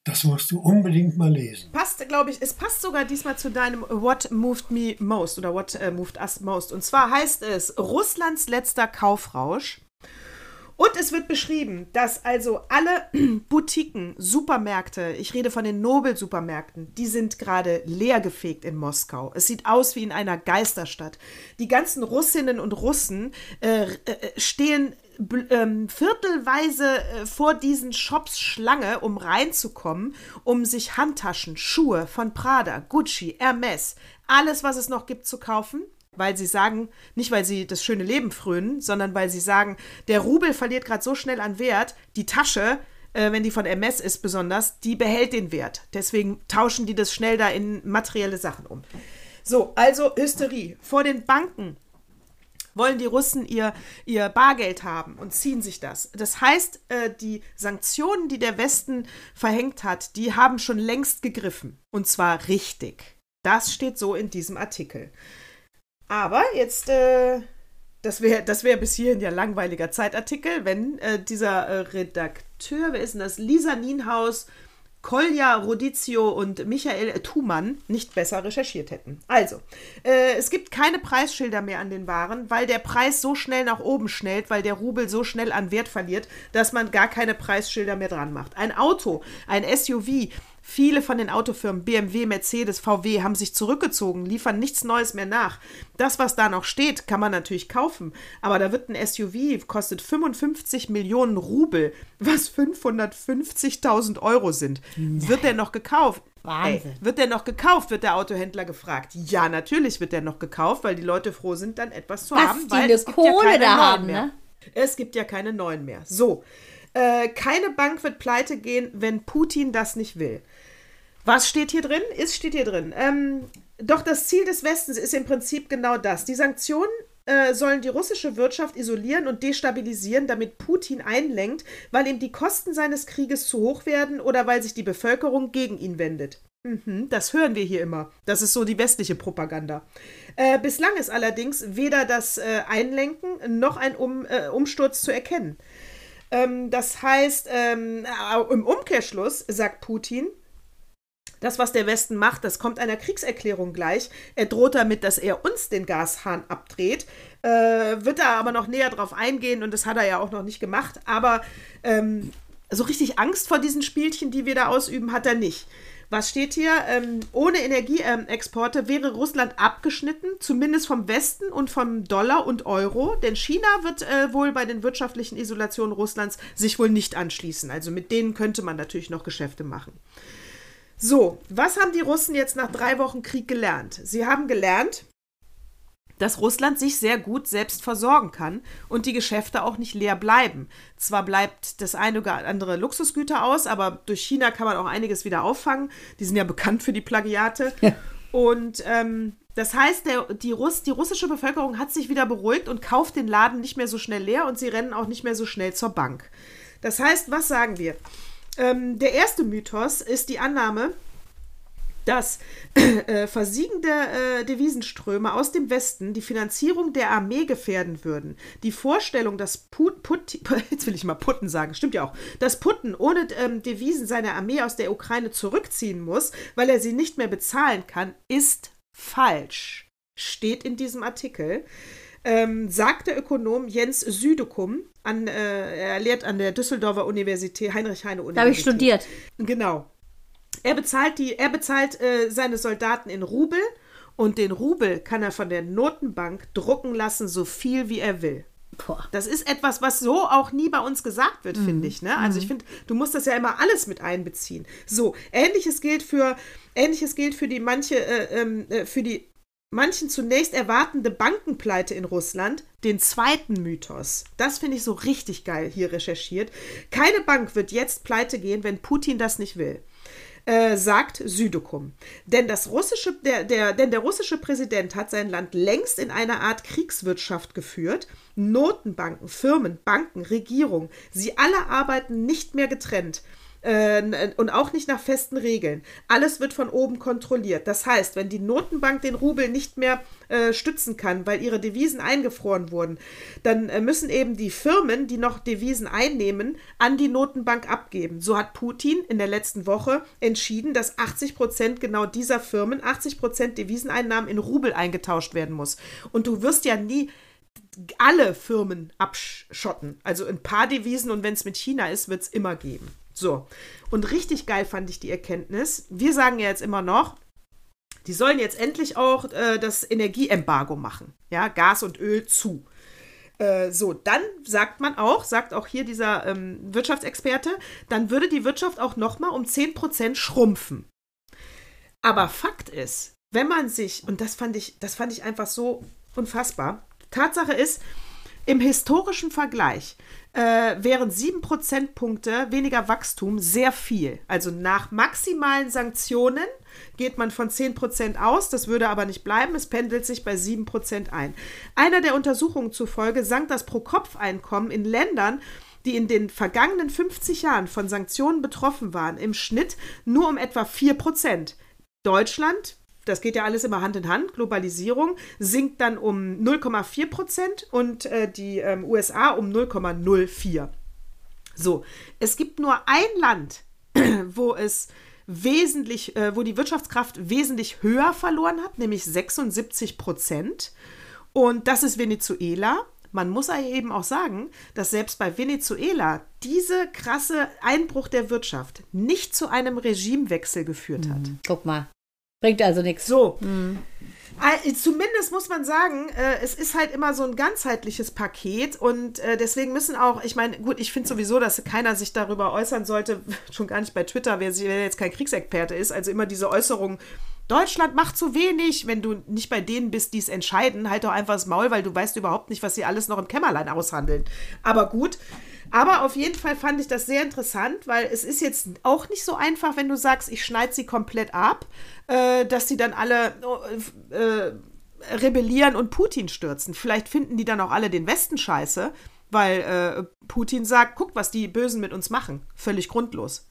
Das musst du unbedingt mal lesen. passt, glaube ich, es passt sogar diesmal zu deinem What Moved Me Most oder What äh, Moved Us Most. Und zwar heißt es Russlands letzter Kaufrausch. Und es wird beschrieben, dass also alle Boutiquen, Supermärkte, ich rede von den Nobel-Supermärkten, die sind gerade leergefegt in Moskau. Es sieht aus wie in einer Geisterstadt. Die ganzen Russinnen und Russen äh, äh, stehen ähm, viertelweise äh, vor diesen Shops Schlange, um reinzukommen, um sich Handtaschen, Schuhe von Prada, Gucci, Hermes, alles, was es noch gibt, zu kaufen weil sie sagen, nicht weil sie das schöne Leben frönen, sondern weil sie sagen, der Rubel verliert gerade so schnell an Wert, die Tasche, äh, wenn die von MS ist besonders, die behält den Wert. Deswegen tauschen die das schnell da in materielle Sachen um. So, also Hysterie. Vor den Banken wollen die Russen ihr, ihr Bargeld haben und ziehen sich das. Das heißt, äh, die Sanktionen, die der Westen verhängt hat, die haben schon längst gegriffen. Und zwar richtig. Das steht so in diesem Artikel. Aber jetzt, äh, das wäre das wär bis hierhin ja langweiliger Zeitartikel, wenn äh, dieser äh, Redakteur, wer ist denn das? Lisa Nienhaus, Kolja Rodizio und Michael Thumann nicht besser recherchiert hätten. Also, äh, es gibt keine Preisschilder mehr an den Waren, weil der Preis so schnell nach oben schnellt, weil der Rubel so schnell an Wert verliert, dass man gar keine Preisschilder mehr dran macht. Ein Auto, ein SUV, Viele von den Autofirmen, BMW, Mercedes, VW, haben sich zurückgezogen, liefern nichts Neues mehr nach. Das, was da noch steht, kann man natürlich kaufen. Aber da wird ein SUV, kostet 55 Millionen Rubel, was 550.000 Euro sind. Wird der noch gekauft? Wahnsinn. Ey, wird der noch gekauft, wird der Autohändler gefragt. Ja, natürlich wird der noch gekauft, weil die Leute froh sind, dann etwas zu Was haben, die weil es gibt ja Kohle keine da neuen haben, mehr. ne? Es gibt ja keine neuen mehr. So, äh, keine Bank wird pleite gehen, wenn Putin das nicht will. Was steht hier drin? Ist steht hier drin. Ähm, doch das Ziel des Westens ist im Prinzip genau das. Die Sanktionen äh, sollen die russische Wirtschaft isolieren und destabilisieren, damit Putin einlenkt, weil ihm die Kosten seines Krieges zu hoch werden oder weil sich die Bevölkerung gegen ihn wendet. Mhm, das hören wir hier immer. Das ist so die westliche Propaganda. Äh, bislang ist allerdings weder das äh, Einlenken noch ein um, äh, Umsturz zu erkennen. Ähm, das heißt, ähm, im Umkehrschluss sagt Putin, das, was der Westen macht, das kommt einer Kriegserklärung gleich. Er droht damit, dass er uns den Gashahn abdreht. Äh, wird er aber noch näher drauf eingehen und das hat er ja auch noch nicht gemacht. Aber ähm, so richtig Angst vor diesen Spielchen, die wir da ausüben, hat er nicht. Was steht hier? Ähm, ohne Energieexporte wäre Russland abgeschnitten, zumindest vom Westen und vom Dollar und Euro, denn China wird äh, wohl bei den wirtschaftlichen Isolationen Russlands sich wohl nicht anschließen. Also mit denen könnte man natürlich noch Geschäfte machen. So, was haben die Russen jetzt nach drei Wochen Krieg gelernt? Sie haben gelernt, dass Russland sich sehr gut selbst versorgen kann und die Geschäfte auch nicht leer bleiben. Zwar bleibt das eine oder andere Luxusgüter aus, aber durch China kann man auch einiges wieder auffangen. Die sind ja bekannt für die Plagiate. Ja. Und ähm, das heißt, der, die, Russ, die russische Bevölkerung hat sich wieder beruhigt und kauft den Laden nicht mehr so schnell leer und sie rennen auch nicht mehr so schnell zur Bank. Das heißt, was sagen wir? Ähm, der erste Mythos ist die Annahme, dass äh, versiegende äh, Devisenströme aus dem Westen die Finanzierung der Armee gefährden würden. Die Vorstellung, dass Put, Put, jetzt will ich mal Putten sagen, stimmt ja auch, dass Putin ohne ähm, Devisen seine Armee aus der Ukraine zurückziehen muss, weil er sie nicht mehr bezahlen kann, ist falsch. Steht in diesem Artikel. Ähm, sagt der Ökonom Jens Südekum, an, äh, er lehrt an der Düsseldorfer Universität, Heinrich-Heine-Universität. Da habe ich studiert. Genau. Er bezahlt, die, er bezahlt äh, seine Soldaten in Rubel und den Rubel kann er von der Notenbank drucken lassen, so viel wie er will. Boah. Das ist etwas, was so auch nie bei uns gesagt wird, mhm. finde ich. Ne? Also ich mhm. finde, du musst das ja immer alles mit einbeziehen. So, ähnliches gilt für, ähnliches gilt für die manche, äh, ähm, äh, für die manchen zunächst erwartende Bankenpleite in Russland, den zweiten Mythos. Das finde ich so richtig geil hier recherchiert. Keine Bank wird jetzt pleite gehen, wenn Putin das nicht will. Äh, sagt Südokum. Denn, das russische, der, der, denn der russische Präsident hat sein Land längst in eine Art Kriegswirtschaft geführt. Notenbanken, Firmen, Banken, Regierung, sie alle arbeiten nicht mehr getrennt. Äh, und auch nicht nach festen Regeln. Alles wird von oben kontrolliert. Das heißt, wenn die Notenbank den Rubel nicht mehr äh, stützen kann, weil ihre Devisen eingefroren wurden, dann äh, müssen eben die Firmen, die noch Devisen einnehmen, an die Notenbank abgeben. So hat Putin in der letzten Woche entschieden, dass 80 Prozent genau dieser Firmen, 80 Prozent Deviseneinnahmen in Rubel eingetauscht werden muss. Und du wirst ja nie alle Firmen abschotten. Also ein paar Devisen und wenn es mit China ist, wird es immer geben. So. Und richtig geil fand ich die Erkenntnis. Wir sagen ja jetzt immer noch, die sollen jetzt endlich auch äh, das Energieembargo machen. Ja, Gas und Öl zu. Äh, so, dann sagt man auch, sagt auch hier dieser ähm, Wirtschaftsexperte, dann würde die Wirtschaft auch nochmal um 10% schrumpfen. Aber Fakt ist, wenn man sich, und das fand ich, das fand ich einfach so unfassbar, Tatsache ist, im historischen Vergleich äh, wären sieben Prozentpunkte weniger Wachstum sehr viel. Also nach maximalen Sanktionen geht man von 10 Prozent aus, das würde aber nicht bleiben, es pendelt sich bei 7 Prozent ein. Einer der Untersuchungen zufolge sank das Pro-Kopf-Einkommen in Ländern, die in den vergangenen 50 Jahren von Sanktionen betroffen waren, im Schnitt nur um etwa 4 Prozent. Deutschland das geht ja alles immer Hand in Hand, Globalisierung, sinkt dann um 0,4 Prozent und äh, die ähm, USA um 0,04. So, es gibt nur ein Land, wo es wesentlich, äh, wo die Wirtschaftskraft wesentlich höher verloren hat, nämlich 76 Prozent. Und das ist Venezuela. Man muss aber eben auch sagen, dass selbst bei Venezuela diese krasse Einbruch der Wirtschaft nicht zu einem Regimewechsel geführt hat. Guck mal. Bringt also nichts. So. Mhm. Zumindest muss man sagen, äh, es ist halt immer so ein ganzheitliches Paket und äh, deswegen müssen auch, ich meine, gut, ich finde sowieso, dass keiner sich darüber äußern sollte, schon gar nicht bei Twitter, wer, wer jetzt kein Kriegsexperte ist, also immer diese Äußerung, Deutschland macht zu wenig. Wenn du nicht bei denen bist, die es entscheiden, halt doch einfach das Maul, weil du weißt überhaupt nicht, was sie alles noch im Kämmerlein aushandeln. Aber gut. Aber auf jeden Fall fand ich das sehr interessant, weil es ist jetzt auch nicht so einfach, wenn du sagst, ich schneide sie komplett ab, äh, dass sie dann alle äh, rebellieren und Putin stürzen. Vielleicht finden die dann auch alle den Westen scheiße, weil äh, Putin sagt, guck, was die Bösen mit uns machen. Völlig grundlos.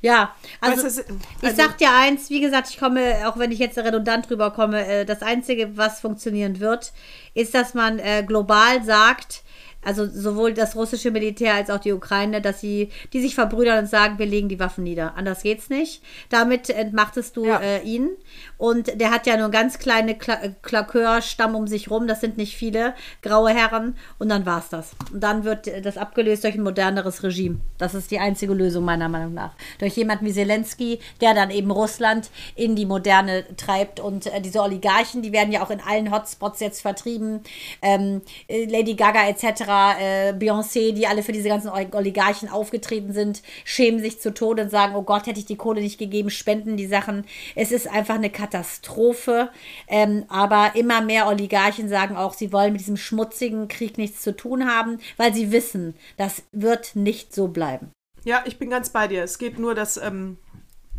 Ja, also Weißt du, ich also- sag dir eins, wie gesagt, ich komme, auch wenn ich jetzt redundant drüber komme, äh, das Einzige, was funktionieren wird, ist, dass man äh, global sagt, also sowohl das russische Militär als auch die Ukraine, dass sie, die sich verbrüdern und sagen, wir legen die Waffen nieder. Anders geht's nicht. Damit entmachtest du Ja. äh, ihn. Und der hat ja nur ganz kleine Kla äh, Klakörstamm um sich rum. Das sind nicht viele graue Herren. Und dann war's das. Und dann wird das abgelöst durch ein moderneres Regime. Das ist die einzige Lösung meiner Meinung nach. Durch jemanden wie Zelensky, der dann eben Russland in die Moderne treibt. Und äh, diese Oligarchen, die werden ja auch in allen Hotspots jetzt vertrieben. Ähm, äh, Lady Gaga etc., äh, Beyoncé, die alle für diese ganzen Ol- Oligarchen aufgetreten sind, schämen sich zu Tode und sagen, oh Gott, hätte ich die Kohle nicht gegeben, spenden die Sachen. Es ist einfach eine Katastrophe. Ähm, aber immer mehr Oligarchen sagen auch, sie wollen mit diesem schmutzigen Krieg nichts zu tun haben, weil sie wissen, das wird nicht so bleiben. Ja, ich bin ganz bei dir. Es geht nur, dass ähm,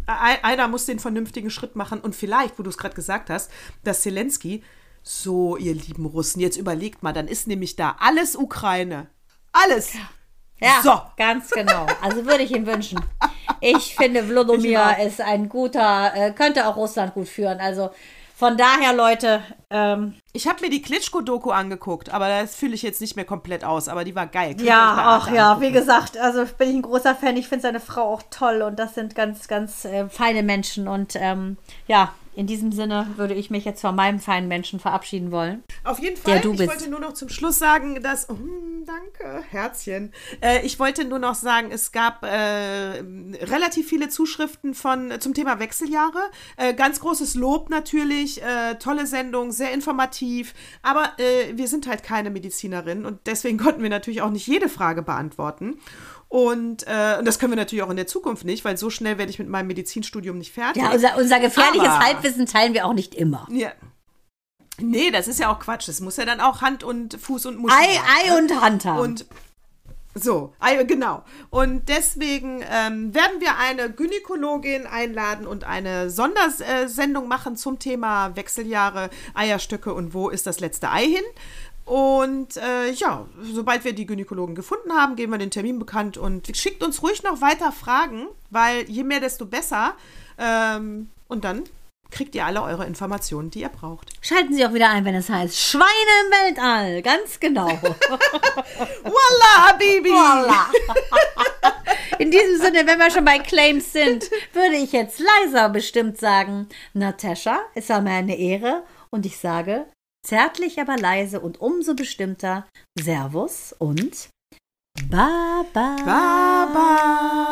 ein- einer muss den vernünftigen Schritt machen und vielleicht, wo du es gerade gesagt hast, dass Zelensky, so ihr lieben Russen, jetzt überlegt mal, dann ist nämlich da alles Ukraine. Alles. Ja, So. ganz genau. Also würde ich ihm wünschen. Ich finde, Wlodomir ist ein guter, äh, könnte auch Russland gut führen. Also von daher, Leute, ähm, Ich habe mir die Klitschko-Doku angeguckt, aber das fühle ich jetzt nicht mehr komplett aus, aber die war geil. Könnt ja, ach alle ja, angucken. wie gesagt, also bin ich ein großer Fan. Ich finde seine Frau auch toll und das sind ganz, ganz äh, feine Menschen. Und ähm, ja, in diesem Sinne würde ich mich jetzt von meinem feinen Menschen verabschieden wollen. Auf jeden Fall. Der du ich bist. wollte nur noch zum Schluss sagen, dass. Oh, hm, danke, Herzchen. Äh, ich wollte nur noch sagen, es gab äh, relativ viele Zuschriften von zum Thema Wechseljahre. Äh, ganz großes Lob natürlich. Äh, tolle Sendung, sehr informativ. Aber äh, wir sind halt keine Medizinerin und deswegen konnten wir natürlich auch nicht jede Frage beantworten. Und, äh, und das können wir natürlich auch in der Zukunft nicht, weil so schnell werde ich mit meinem Medizinstudium nicht fertig. Ja, unser, unser gefährliches Aber- Halbwissen teilen wir auch nicht immer. Ja. Nee, das ist ja auch Quatsch. Das muss ja dann auch Hand und Fuß und Muskel Ei, haben, Ei ne? und Hand haben. Und so, genau. Und deswegen ähm, werden wir eine Gynäkologin einladen und eine Sondersendung machen zum Thema Wechseljahre, Eierstöcke und wo ist das letzte Ei hin. Und äh, ja, sobald wir die Gynäkologen gefunden haben, geben wir den Termin bekannt und schickt uns ruhig noch weiter Fragen, weil je mehr, desto besser. Ähm, und dann kriegt ihr alle eure Informationen, die ihr braucht. Schalten Sie auch wieder ein, wenn es heißt Schweine im Weltall. Ganz genau. Voila, Habibi! Voila. In diesem Sinne, wenn wir schon bei Claims sind, würde ich jetzt leiser bestimmt sagen, Natascha, es war mir eine Ehre und ich sage zärtlich, aber leise und umso bestimmter Servus und Baba. Baba!